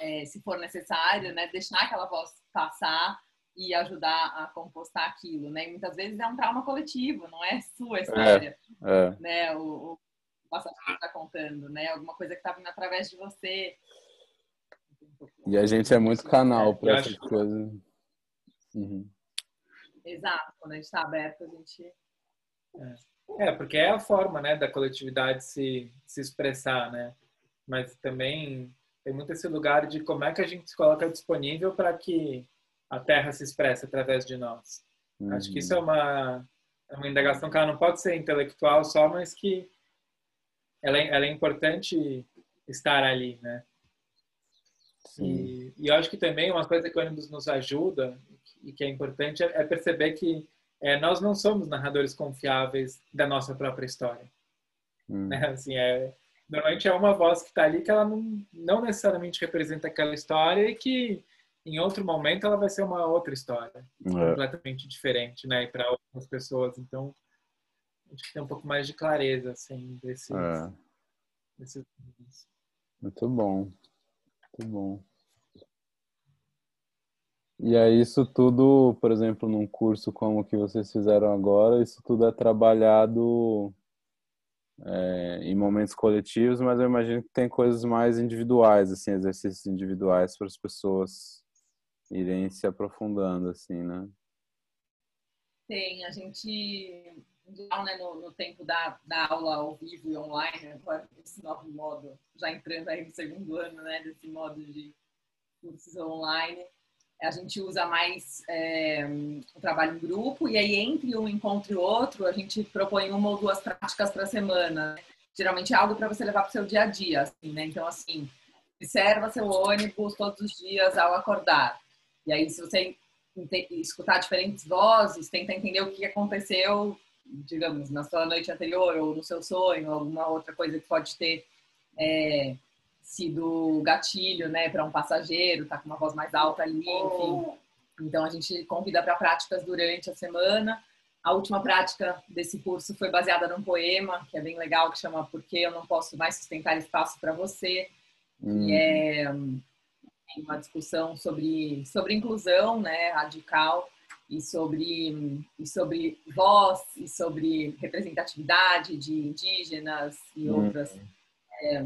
é, se for necessário, né, deixar aquela voz passar e ajudar a compostar aquilo, né? E muitas vezes é um trauma coletivo, não é sua história, é, é. né? O, o passageiro está contando, né? Alguma coisa que está vindo através de você. E a gente é muito canal para essas coisas. Uhum. Exato, quando a gente está aberto, a gente. É. é. porque é a forma né, da coletividade se, se expressar, né? Mas também tem muito esse lugar de como é que a gente se coloca disponível para que a Terra se expresse através de nós. Uhum. Acho que isso é uma, é uma indagação que ela não pode ser intelectual só, mas que ela é, ela é importante estar ali, né? E, e, eu acho que também uma coisa que o ônibus nos ajuda e que é importante é, é perceber que é, nós não somos narradores confiáveis da nossa própria história. Hum. Né? Assim, é, normalmente é uma voz que está ali que ela não, não necessariamente representa aquela história e que em outro momento ela vai ser uma outra história é. completamente diferente, né, para outras pessoas. Então acho que tem um pouco mais de clareza assim desses, é. desses... muito bom muito bom. E aí isso tudo, por exemplo, num curso como o que vocês fizeram agora, isso tudo é trabalhado é, em momentos coletivos, mas eu imagino que tem coisas mais individuais, assim, exercícios individuais para as pessoas irem se aprofundando, assim, né? Tem, a gente né, no, no, tempo da, da aula ao vivo e online, agora esse novo modo, já entrando aí no segundo ano, né, desse modo de cursos online, a gente usa mais é, o trabalho em grupo e aí entre um encontro e outro a gente propõe uma ou duas práticas para semana. Geralmente é algo para você levar para o seu dia a dia, assim, né? Então assim, observa seu ônibus todos os dias ao acordar. E aí se você escutar diferentes vozes, tenta entender o que aconteceu digamos, na sua noite anterior ou no seu sonho, alguma outra coisa que pode ter é, sido gatilho, né, para um passageiro, tá com uma voz mais alta ali, enfim. Então a gente convida para práticas durante a semana. A última prática desse curso foi baseada num poema que é bem legal, que chama Por que eu não posso mais sustentar espaço para você? Hum. E é uma discussão sobre sobre inclusão, né, radical e sobre, e sobre voz e sobre representatividade de indígenas e uhum. outras é,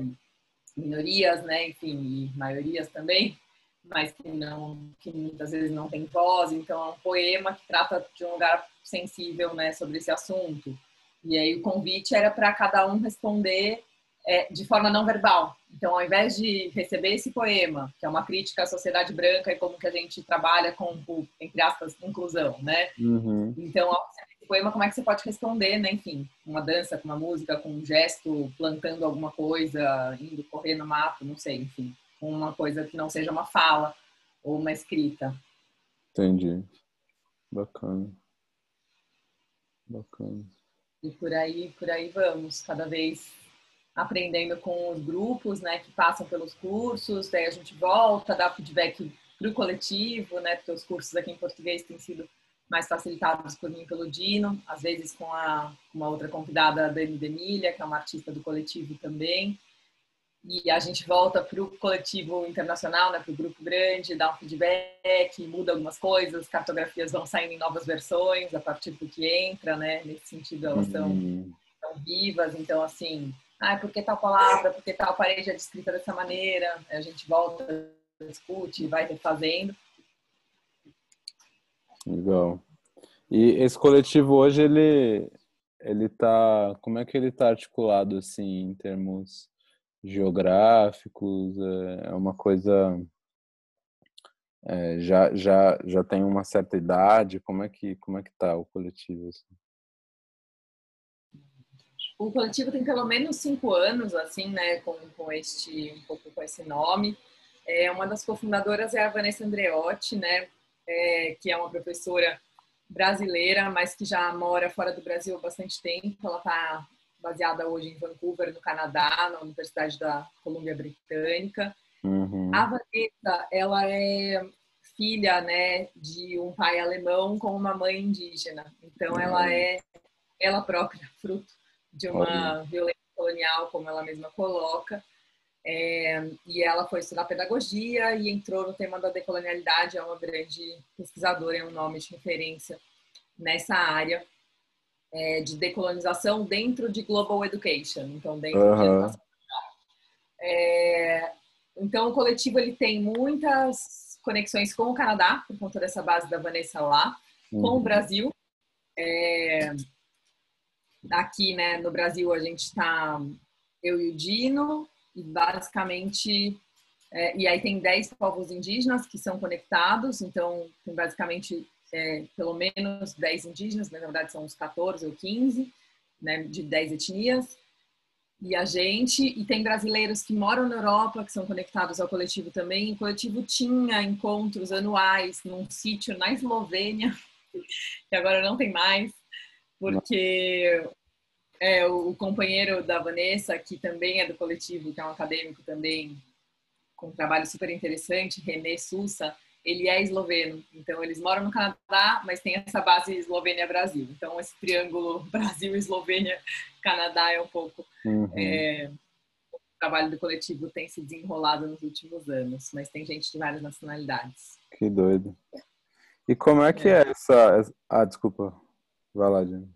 minorias, né, enfim, e maiorias também, mas que não, que muitas vezes não tem voz. Então é um poema que trata de um lugar sensível, né, sobre esse assunto. E aí o convite era para cada um responder é, de forma não verbal. Então, ao invés de receber esse poema, que é uma crítica à sociedade branca e como que a gente trabalha com, entre aspas, inclusão, né? Uhum. Então, ao receber esse poema, como é que você pode responder, né? Enfim, uma dança, com uma música, com um gesto, plantando alguma coisa, indo correr no mato, não sei, enfim. Uma coisa que não seja uma fala ou uma escrita. Entendi. Bacana. Bacana. E por aí, por aí vamos, cada vez aprendendo com os grupos, né, que passam pelos cursos, daí a gente volta, dá feedback para o coletivo, né, porque os cursos aqui em português têm sido mais facilitados por mim pelo Dino, às vezes com a, uma outra convidada, a Dani Demilha, que é uma artista do coletivo também. E a gente volta para o coletivo internacional, né, para o grupo grande, dá um feedback, muda algumas coisas, cartografias vão saindo em novas versões a partir do que entra, né? Nesse sentido, elas são, uhum. são vivas, então, assim, ah, por que tal palavra, por que tal parede é descrita dessa maneira, a gente volta, discute, vai refazendo. Legal. E esse coletivo hoje, ele, ele tá, como é que ele tá articulado, assim, em termos geográficos? É, é uma coisa... É, já, já, já tem uma certa idade? Como é que, como é que tá o coletivo? Assim? O coletivo tem pelo menos cinco anos, assim, né, com, com este, um pouco com esse nome. É, uma das cofundadoras é a Vanessa Andreotti, né, é, que é uma professora brasileira, mas que já mora fora do Brasil há bastante tempo. Ela está baseada hoje em Vancouver, no Canadá, na Universidade da Colômbia Britânica. Uhum. A Vanessa, ela é filha, né, de um pai alemão com uma mãe indígena. Então, uhum. ela é ela própria fruto de uma uhum. violência colonial, como ela mesma coloca. É, e ela foi estudar pedagogia e entrou no tema da decolonialidade, é uma grande pesquisadora, é um nome de referência nessa área é, de decolonização dentro de global education, então dentro uhum. de educação. É, então o coletivo ele tem muitas conexões com o Canadá por conta dessa base da Vanessa lá, uhum. com o uhum. Brasil. É, aqui, né, no Brasil a gente está eu e o Dino e basicamente é, e aí tem 10 povos indígenas que são conectados, então tem basicamente é, pelo menos 10 indígenas, mas na verdade são uns 14 ou 15, né, de 10 etnias. E a gente, e tem brasileiros que moram na Europa, que são conectados ao coletivo também. O coletivo tinha encontros anuais num sítio na Eslovênia, que agora não tem mais, porque é, o companheiro da Vanessa, que também é do coletivo, que é um acadêmico também, com um trabalho super interessante, René Sousa, ele é esloveno. Então, eles moram no Canadá, mas tem essa base Eslovênia-Brasil. Então, esse triângulo Brasil-Eslovênia-Canadá é um pouco... Uhum. É, o trabalho do coletivo tem se desenrolado nos últimos anos, mas tem gente de várias nacionalidades. Que doido. E como é que é, é essa... Ah, desculpa. Vai lá, Jane.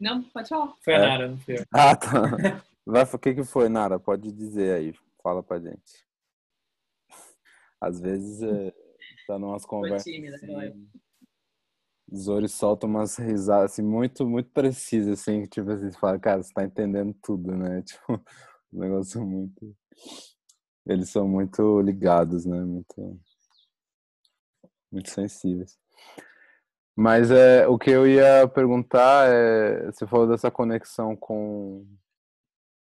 Não, pode falar. Foi a é. Nara, não foi eu. Ah, tá. Vai, o que, que foi, Nara? Pode dizer aí. Fala pra gente. Às vezes é, tá numas conversas. Tímida, assim, Zori solta umas risadas assim, muito, muito precisas, assim, tipo assim, você fala, cara, você tá entendendo tudo, né? Tipo, um negócio muito. Eles são muito ligados, né? Muito, muito sensíveis. Mas é, o que eu ia perguntar é, você falou dessa conexão com,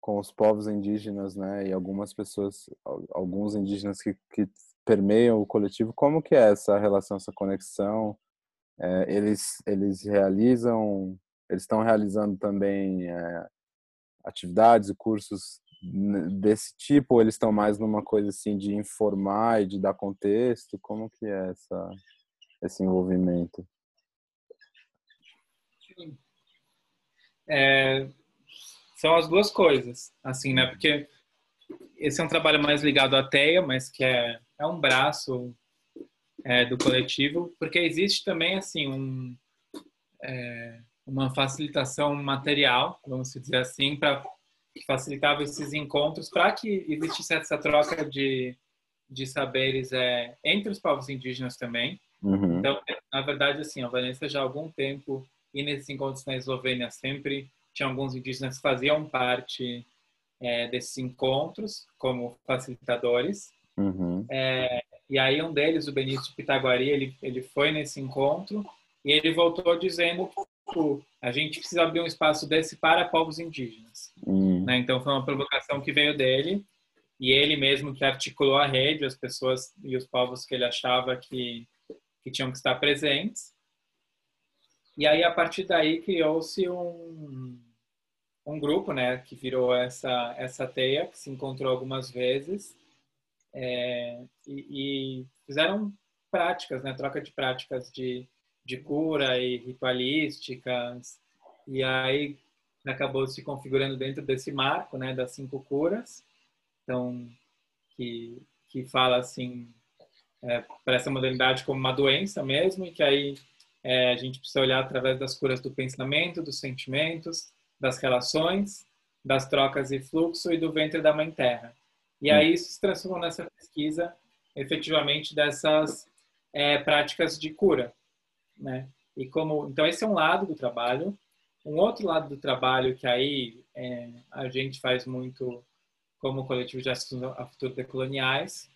com os povos indígenas, né? E algumas pessoas, alguns indígenas que, que permeiam o coletivo. Como que é essa relação, essa conexão? É, eles, eles realizam, eles estão realizando também é, atividades e cursos desse tipo? Ou eles estão mais numa coisa assim de informar e de dar contexto? Como que é essa, esse envolvimento? É, são as duas coisas, assim, né? Porque esse é um trabalho mais ligado à TEA, mas que é, é um braço é, do coletivo, porque existe também, assim, um, é, uma facilitação material, vamos dizer assim, para que facilitava esses encontros, para que existisse essa troca de, de saberes é, entre os povos indígenas também. Uhum. Então, na verdade, assim, a Vanessa já há algum tempo e nesses encontros na Eslovênia sempre tinha alguns indígenas que faziam parte é, desses encontros como facilitadores. Uhum. É, e aí um deles, o Benício Pitaguari, ele, ele foi nesse encontro e ele voltou dizendo que tipo, a gente precisa abrir um espaço desse para povos indígenas. Uhum. Né? Então foi uma provocação que veio dele e ele mesmo que articulou a rede, as pessoas e os povos que ele achava que, que tinham que estar presentes. E aí, a partir daí, criou-se um, um grupo, né, que virou essa, essa teia, que se encontrou algumas vezes, é, e, e, fizeram práticas, né, troca de práticas de, de cura e ritualísticas, e aí acabou se configurando dentro desse marco, né, das cinco curas, então, que, que fala, assim, é, para essa modalidade como uma doença mesmo, e que aí é, a gente precisa olhar através das curas do pensamento, dos sentimentos, das relações, das trocas e fluxo e do ventre da Mãe Terra. E aí isso se transformou nessa pesquisa, efetivamente, dessas é, práticas de cura, né? E como então esse é um lado do trabalho. Um outro lado do trabalho que aí é, a gente faz muito como coletivo de assuntos a futuro decoloniais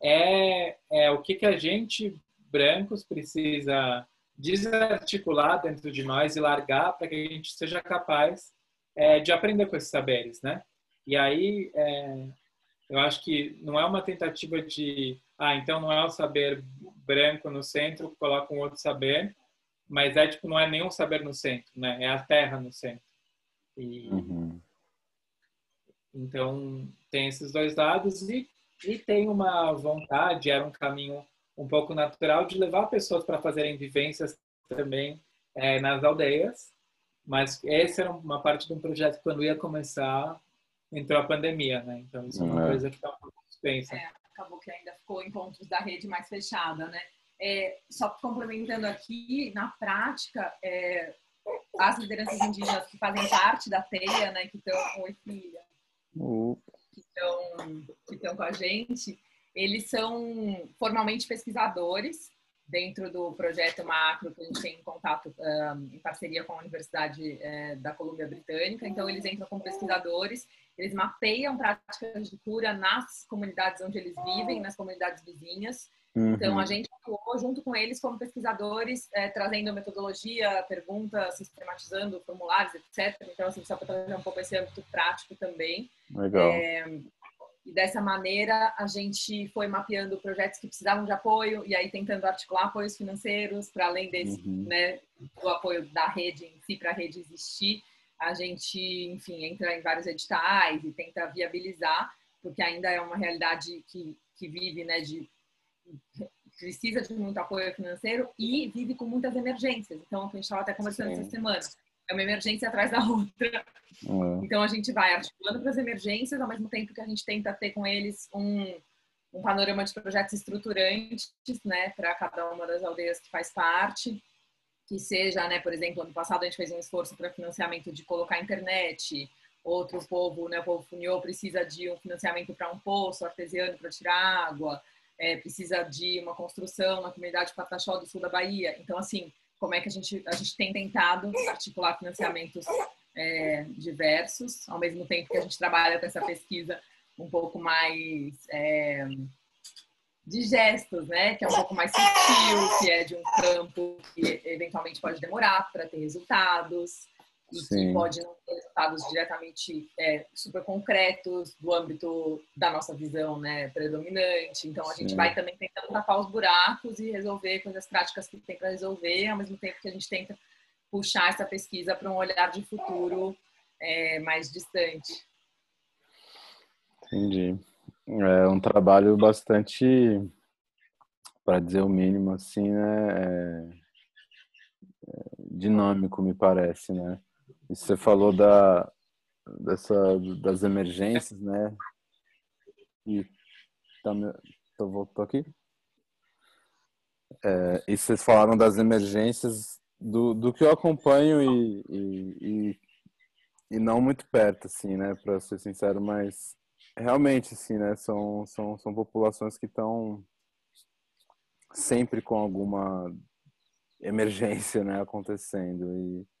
é, é o que que a gente brancos precisa desarticular dentro de nós e largar para que a gente seja capaz é, de aprender com esses saberes, né? E aí, é, eu acho que não é uma tentativa de ah, então não é o saber branco no centro, coloca um outro saber, mas é tipo, não é nenhum saber no centro, né? É a terra no centro. E, uhum. Então, tem esses dois lados e, e tem uma vontade, era um caminho um pouco natural de levar pessoas para fazerem vivências também é, nas aldeias, mas essa era uma parte de um projeto que quando ia começar, entrou a pandemia, né? Então, isso é uma é. coisa que está um pouco suspensa. É, acabou que ainda ficou em pontos da rede mais fechada, né? É, só complementando aqui, na prática, é, as lideranças indígenas que fazem parte da teia, né, que estão, oi filha, que estão que estão com a gente, eles são formalmente pesquisadores dentro do projeto macro que a gente tem em contato um, em parceria com a Universidade é, da Colômbia Britânica. Então eles entram como pesquisadores, eles mapeiam práticas de cura nas comunidades onde eles vivem, nas comunidades vizinhas. Uhum. Então, a gente atuou junto com eles como pesquisadores, é, trazendo metodologia, perguntas, sistematizando formulários, etc. Então, assim, só para trazer um pouco esse âmbito prático também. Legal. É, e dessa maneira, a gente foi mapeando projetos que precisavam de apoio e aí tentando articular apoios financeiros para além desse, uhum. né, do apoio da rede em si, para a rede existir. A gente, enfim, entra em vários editais e tenta viabilizar, porque ainda é uma realidade que, que vive, né, de precisa de muito apoio financeiro e vive com muitas emergências. Então, a gente estava até conversando Sim. essa semana. É uma emergência atrás da outra. Uhum. Então, a gente vai articulando para as emergências, ao mesmo tempo que a gente tenta ter com eles um, um panorama de projetos estruturantes, né, para cada uma das aldeias que faz parte. Que seja, né, por exemplo, ano passado a gente fez um esforço para financiamento de colocar internet, outro povo, né, o povo Funiô precisa de um financiamento para um poço artesiano para tirar água é, precisa de uma construção na comunidade Pataxó do sul da Bahia. Então, assim, como é que a gente, a gente tem tentado articular financiamentos é, diversos, ao mesmo tempo que a gente trabalha com essa pesquisa um pouco mais é, de gestos, né? Que é um pouco mais sutil, que é de um campo que eventualmente pode demorar para ter resultados e Sim. que pode não ter resultados diretamente é, super concretos do âmbito da nossa visão né, predominante. Então, a gente Sim. vai também tentando tapar os buracos e resolver coisas práticas que tem para resolver, ao mesmo tempo que a gente tenta puxar essa pesquisa para um olhar de futuro é, mais distante. Entendi. É um trabalho bastante, para dizer o mínimo, assim, né? É, é dinâmico, me parece, né? E você falou da, dessa, das emergências, né? E tá, tô, aqui? É, e vocês falaram das emergências do, do que eu acompanho e, e, e, e não muito perto, assim, né? Para ser sincero, mas realmente, assim, né? São, são, são populações que estão sempre com alguma emergência, né? Acontecendo e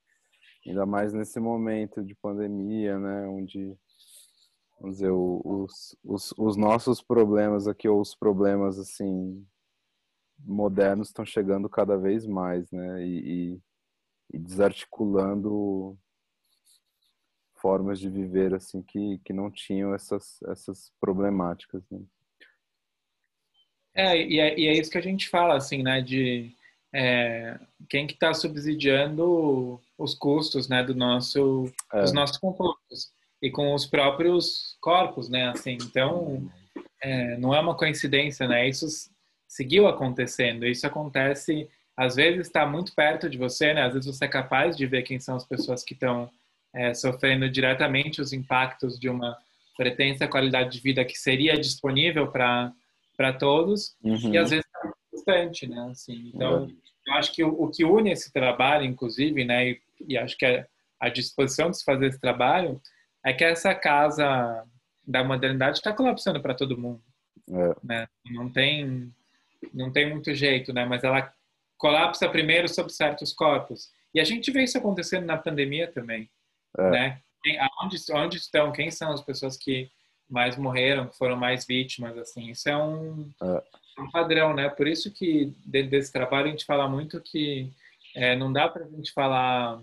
Ainda mais nesse momento de pandemia, né? Onde, vamos dizer, os, os, os nossos problemas aqui, ou os problemas, assim, modernos estão chegando cada vez mais, né? E, e, e, desarticulando formas de viver, assim, que, que não tinham essas, essas problemáticas, né? É, e é, e é isso que a gente fala, assim, né? De é, quem que está subsidiando os custos, né, do nosso, é. dos nossos confortos e com os próprios corpos, né, assim. Então, é, não é uma coincidência, né? Isso seguiu acontecendo. Isso acontece, às vezes está muito perto de você, né? Às vezes você é capaz de ver quem são as pessoas que estão é, sofrendo diretamente os impactos de uma pretensa qualidade de vida que seria disponível para para todos uhum. e às vezes está distante, né? Assim, então, uhum. Eu acho que o, o, que une esse trabalho, inclusive, né? E, e acho que a, a, disposição de se fazer esse trabalho é que essa casa da modernidade está colapsando para todo mundo, é. né? Não tem não tem muito jeito, né? Mas ela colapsa primeiro sobre certos corpos. E a gente vê isso acontecendo na pandemia também, é. né? Onde, onde estão? Quem são as pessoas que mais morreram, que foram mais vítimas, assim? Isso é um, é um padrão, né? Por isso que dentro desse trabalho a gente fala muito que é, não dá para a gente falar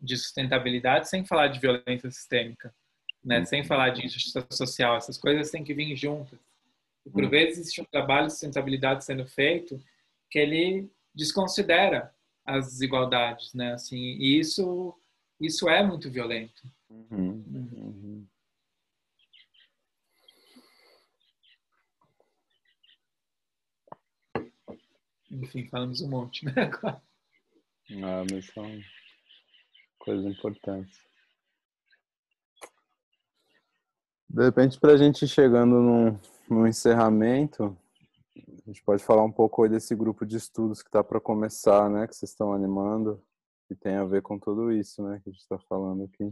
de sustentabilidade sem falar de violência sistêmica, né? Sem falar de injustiça social. Essas coisas têm que vir juntas. E por hum. vezes existe um trabalho de sustentabilidade sendo feito que ele desconsidera as desigualdades, né? Assim, e isso isso é muito violento. Uhum. Uhum. Enfim, falamos um monte, né? Agora. Ah, mas são coisas importantes. De repente, para a gente ir chegando no, no encerramento, a gente pode falar um pouco desse grupo de estudos que está para começar, né? Que vocês estão animando, que tem a ver com tudo isso, né? Que a gente está falando aqui.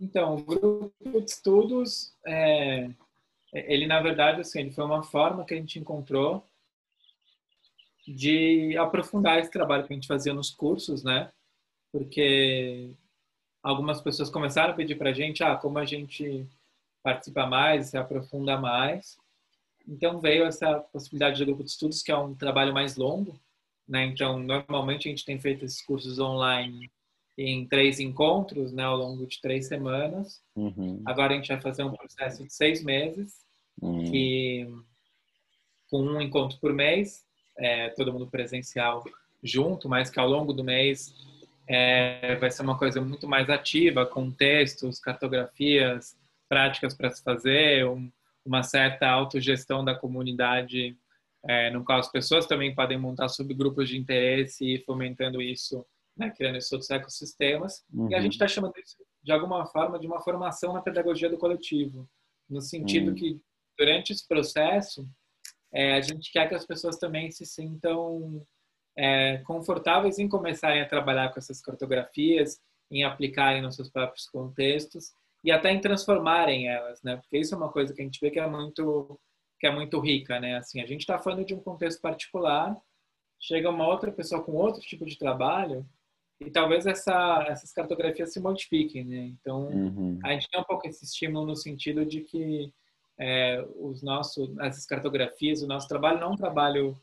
Então, o grupo de estudos, é, ele na verdade, assim, ele foi uma forma que a gente encontrou de aprofundar esse trabalho que a gente fazia nos cursos, né? Porque algumas pessoas começaram a pedir para a gente, ah, como a gente participa mais, se aprofunda mais. Então veio essa possibilidade de grupo de estudos, que é um trabalho mais longo, né? Então normalmente a gente tem feito esses cursos online em três encontros, né, ao longo de três semanas. Uhum. Agora a gente vai fazer um processo de seis meses, uhum. que com um encontro por mês, é, todo mundo presencial junto, mas que ao longo do mês é, vai ser uma coisa muito mais ativa, com textos, cartografias, práticas para se fazer, um, uma certa autogestão da comunidade, é, no qual as pessoas também podem montar subgrupos de interesse e fomentando isso, né, criando esses outros ecossistemas. Uhum. E a uhum. gente está chamando isso, de alguma forma, de uma formação na pedagogia do coletivo, no sentido uhum. que, durante esse processo, é, a gente quer que as pessoas também se sintam é, confortáveis em começarem a trabalhar com essas cartografias, em aplicarem nos seus próprios contextos e até em transformarem elas, né? Porque isso é uma coisa que a gente vê que é muito que é muito rica, né? Assim, a gente está falando de um contexto particular, chega uma outra pessoa com outro tipo de trabalho e talvez essa, essas cartografias se modifiquem, né? Então, uhum. a gente tem um pouco esse estímulo no sentido de que é, os nossos, essas cartografias, o nosso trabalho não é um trabalho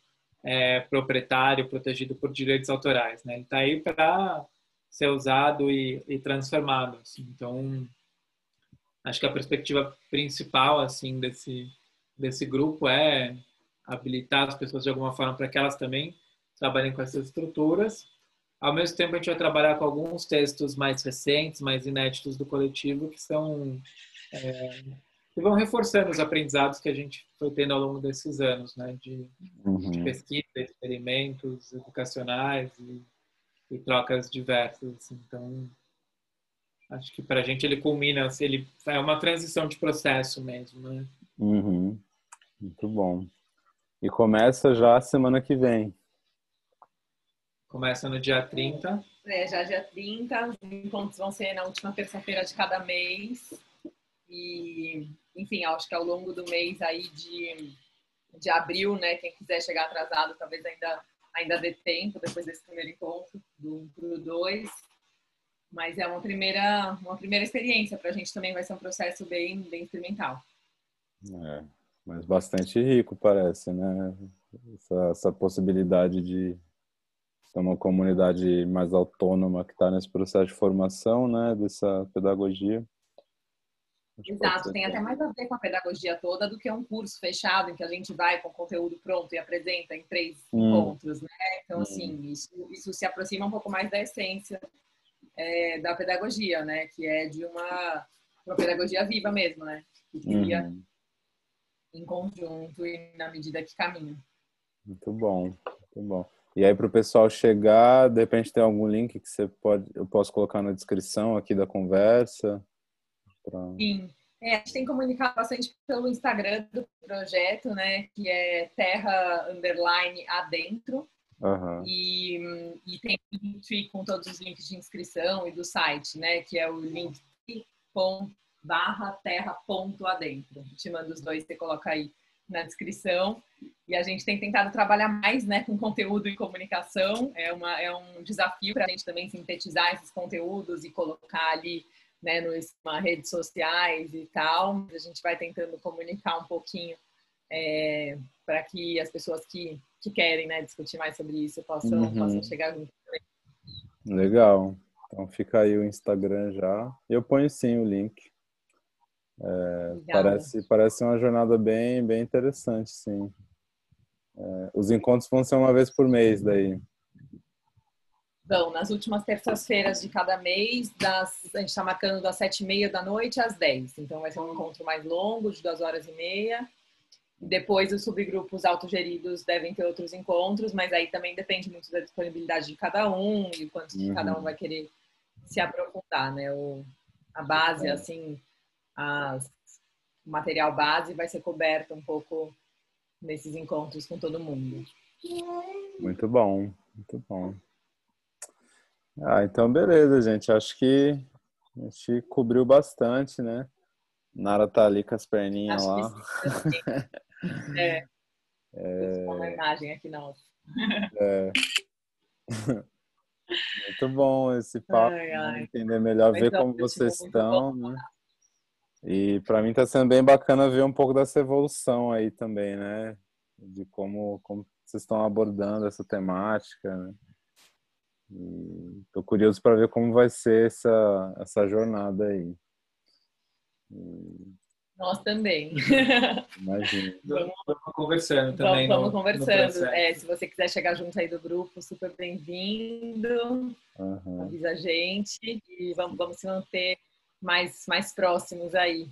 é, proprietário, protegido por direitos autorais. Né? Ele está aí para ser usado e, e transformado. Assim. Então, acho que a perspectiva principal assim desse desse grupo é habilitar as pessoas de alguma forma para que elas também trabalhem com essas estruturas. Ao mesmo tempo, a gente vai trabalhar com alguns textos mais recentes, mais inéditos do coletivo, que são é, e vão reforçando os aprendizados que a gente foi tendo ao longo desses anos, né, de, uhum. de pesquisa, experimentos educacionais e, e trocas diversas. Assim. Então, acho que para a gente ele culmina, assim, ele é uma transição de processo mesmo, né? Uhum. Muito bom. E começa já semana que vem. Começa no dia 30. É, já dia 30. Os encontros vão ser na última terça-feira de cada mês. E enfim, acho que ao longo do mês aí de, de abril, né, quem quiser chegar atrasado, talvez ainda, ainda dê tempo depois desse primeiro encontro, do 1 2. Mas é uma primeira, uma primeira experiência para a gente também, vai ser um processo bem, bem experimental. É, mas bastante rico, parece, né? Essa, essa possibilidade de ter uma comunidade mais autônoma que está nesse processo de formação, né, dessa pedagogia. Exato, tem até mais a ver com a pedagogia toda do que um curso fechado em que a gente vai com conteúdo pronto e apresenta em três hum. encontros, né? Então, hum. assim, isso, isso se aproxima um pouco mais da essência é, da pedagogia, né? Que é de uma, uma pedagogia viva mesmo, né? Que cria hum. em conjunto e na medida que caminha. Muito bom, muito bom. E aí, para o pessoal chegar, de repente tem algum link que você pode, eu posso colocar na descrição aqui da conversa? Pra... Sim. É, a gente tem comunicado bastante pelo Instagram do projeto, né? Que é terra underline adentro. Uhum. E, e tem o link com todos os links de inscrição e do site, né? Que é o link barra terra ponto adentro. Te manda os dois, você coloca aí na descrição. E a gente tem tentado trabalhar mais né, com conteúdo e comunicação. É, uma, é um desafio para a gente também sintetizar esses conteúdos e colocar ali né, nas redes sociais e tal. A gente vai tentando comunicar um pouquinho é, para que as pessoas que, que querem né, discutir mais sobre isso possam, uhum. possam chegar junto. Legal. Então fica aí o Instagram já. Eu ponho sim o link. É, parece, parece uma jornada bem, bem interessante, sim. É, os encontros vão ser uma vez por mês daí. Vão, nas últimas terças-feiras de cada mês, das, a gente está marcando das sete e meia da noite às dez. Então vai ser um encontro mais longo, de duas horas e meia. Depois os subgrupos autogeridos devem ter outros encontros, mas aí também depende muito da disponibilidade de cada um e quanto uhum. cada um vai querer se aprofundar, né? O, a base, é. assim, as, o material base vai ser coberto um pouco nesses encontros com todo mundo. Muito bom, muito bom. Ah, então beleza, gente. Acho que a gente cobriu bastante, né? Nara tá ali com as perninhas Acho lá. é. é. Uma imagem aqui nossa. É. Muito bom esse papo, ai, ai. Entender melhor, Mas ver como vocês estão, né? E para mim está sendo bem bacana ver um pouco dessa evolução aí também, né? De como, como vocês estão abordando essa temática, né? Estou curioso para ver como vai ser essa, essa jornada aí. E... Nós também. Imagina. Vamos, vamos conversando também. Vamos, vamos no, conversando. No é, se você quiser chegar junto aí do grupo, super bem-vindo. Uhum. Avisa a gente e vamos, vamos se manter mais, mais próximos aí.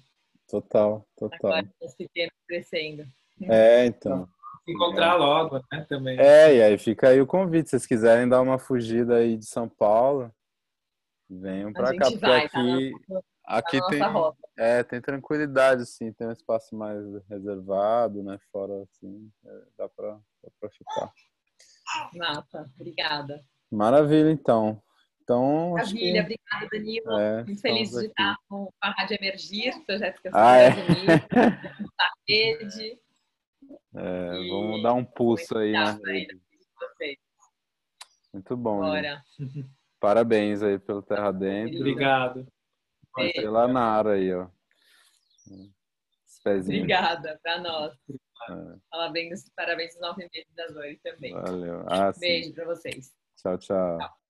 Total, total. Agora, os pequenos crescendo. É, então. Se encontrar logo, né, também. É, e aí fica aí o convite. Se vocês quiserem dar uma fugida aí de São Paulo, venham para cá, porque vai, tá aqui, tá aqui tem, é, tem tranquilidade, sim, tem um espaço mais reservado, né, fora, assim, é, dá para ficar. Mata, obrigada. Maravilha, então. Então, Maravilha, que... obrigada, Danilo. É, Muito feliz de estar com a Rádio Emergir, projeto que eu ah, é? rede. É, e... Vamos dar um pulso aí na rede. Muito bom. Bora. Parabéns aí pelo Terra Dentro. Obrigado. Sei lá na área aí, ó. Obrigada, para nós. É. Parabéns, parabéns aos nove meses das oito também. Valeu. Ah, Beijo para vocês. Tchau, tchau. tchau.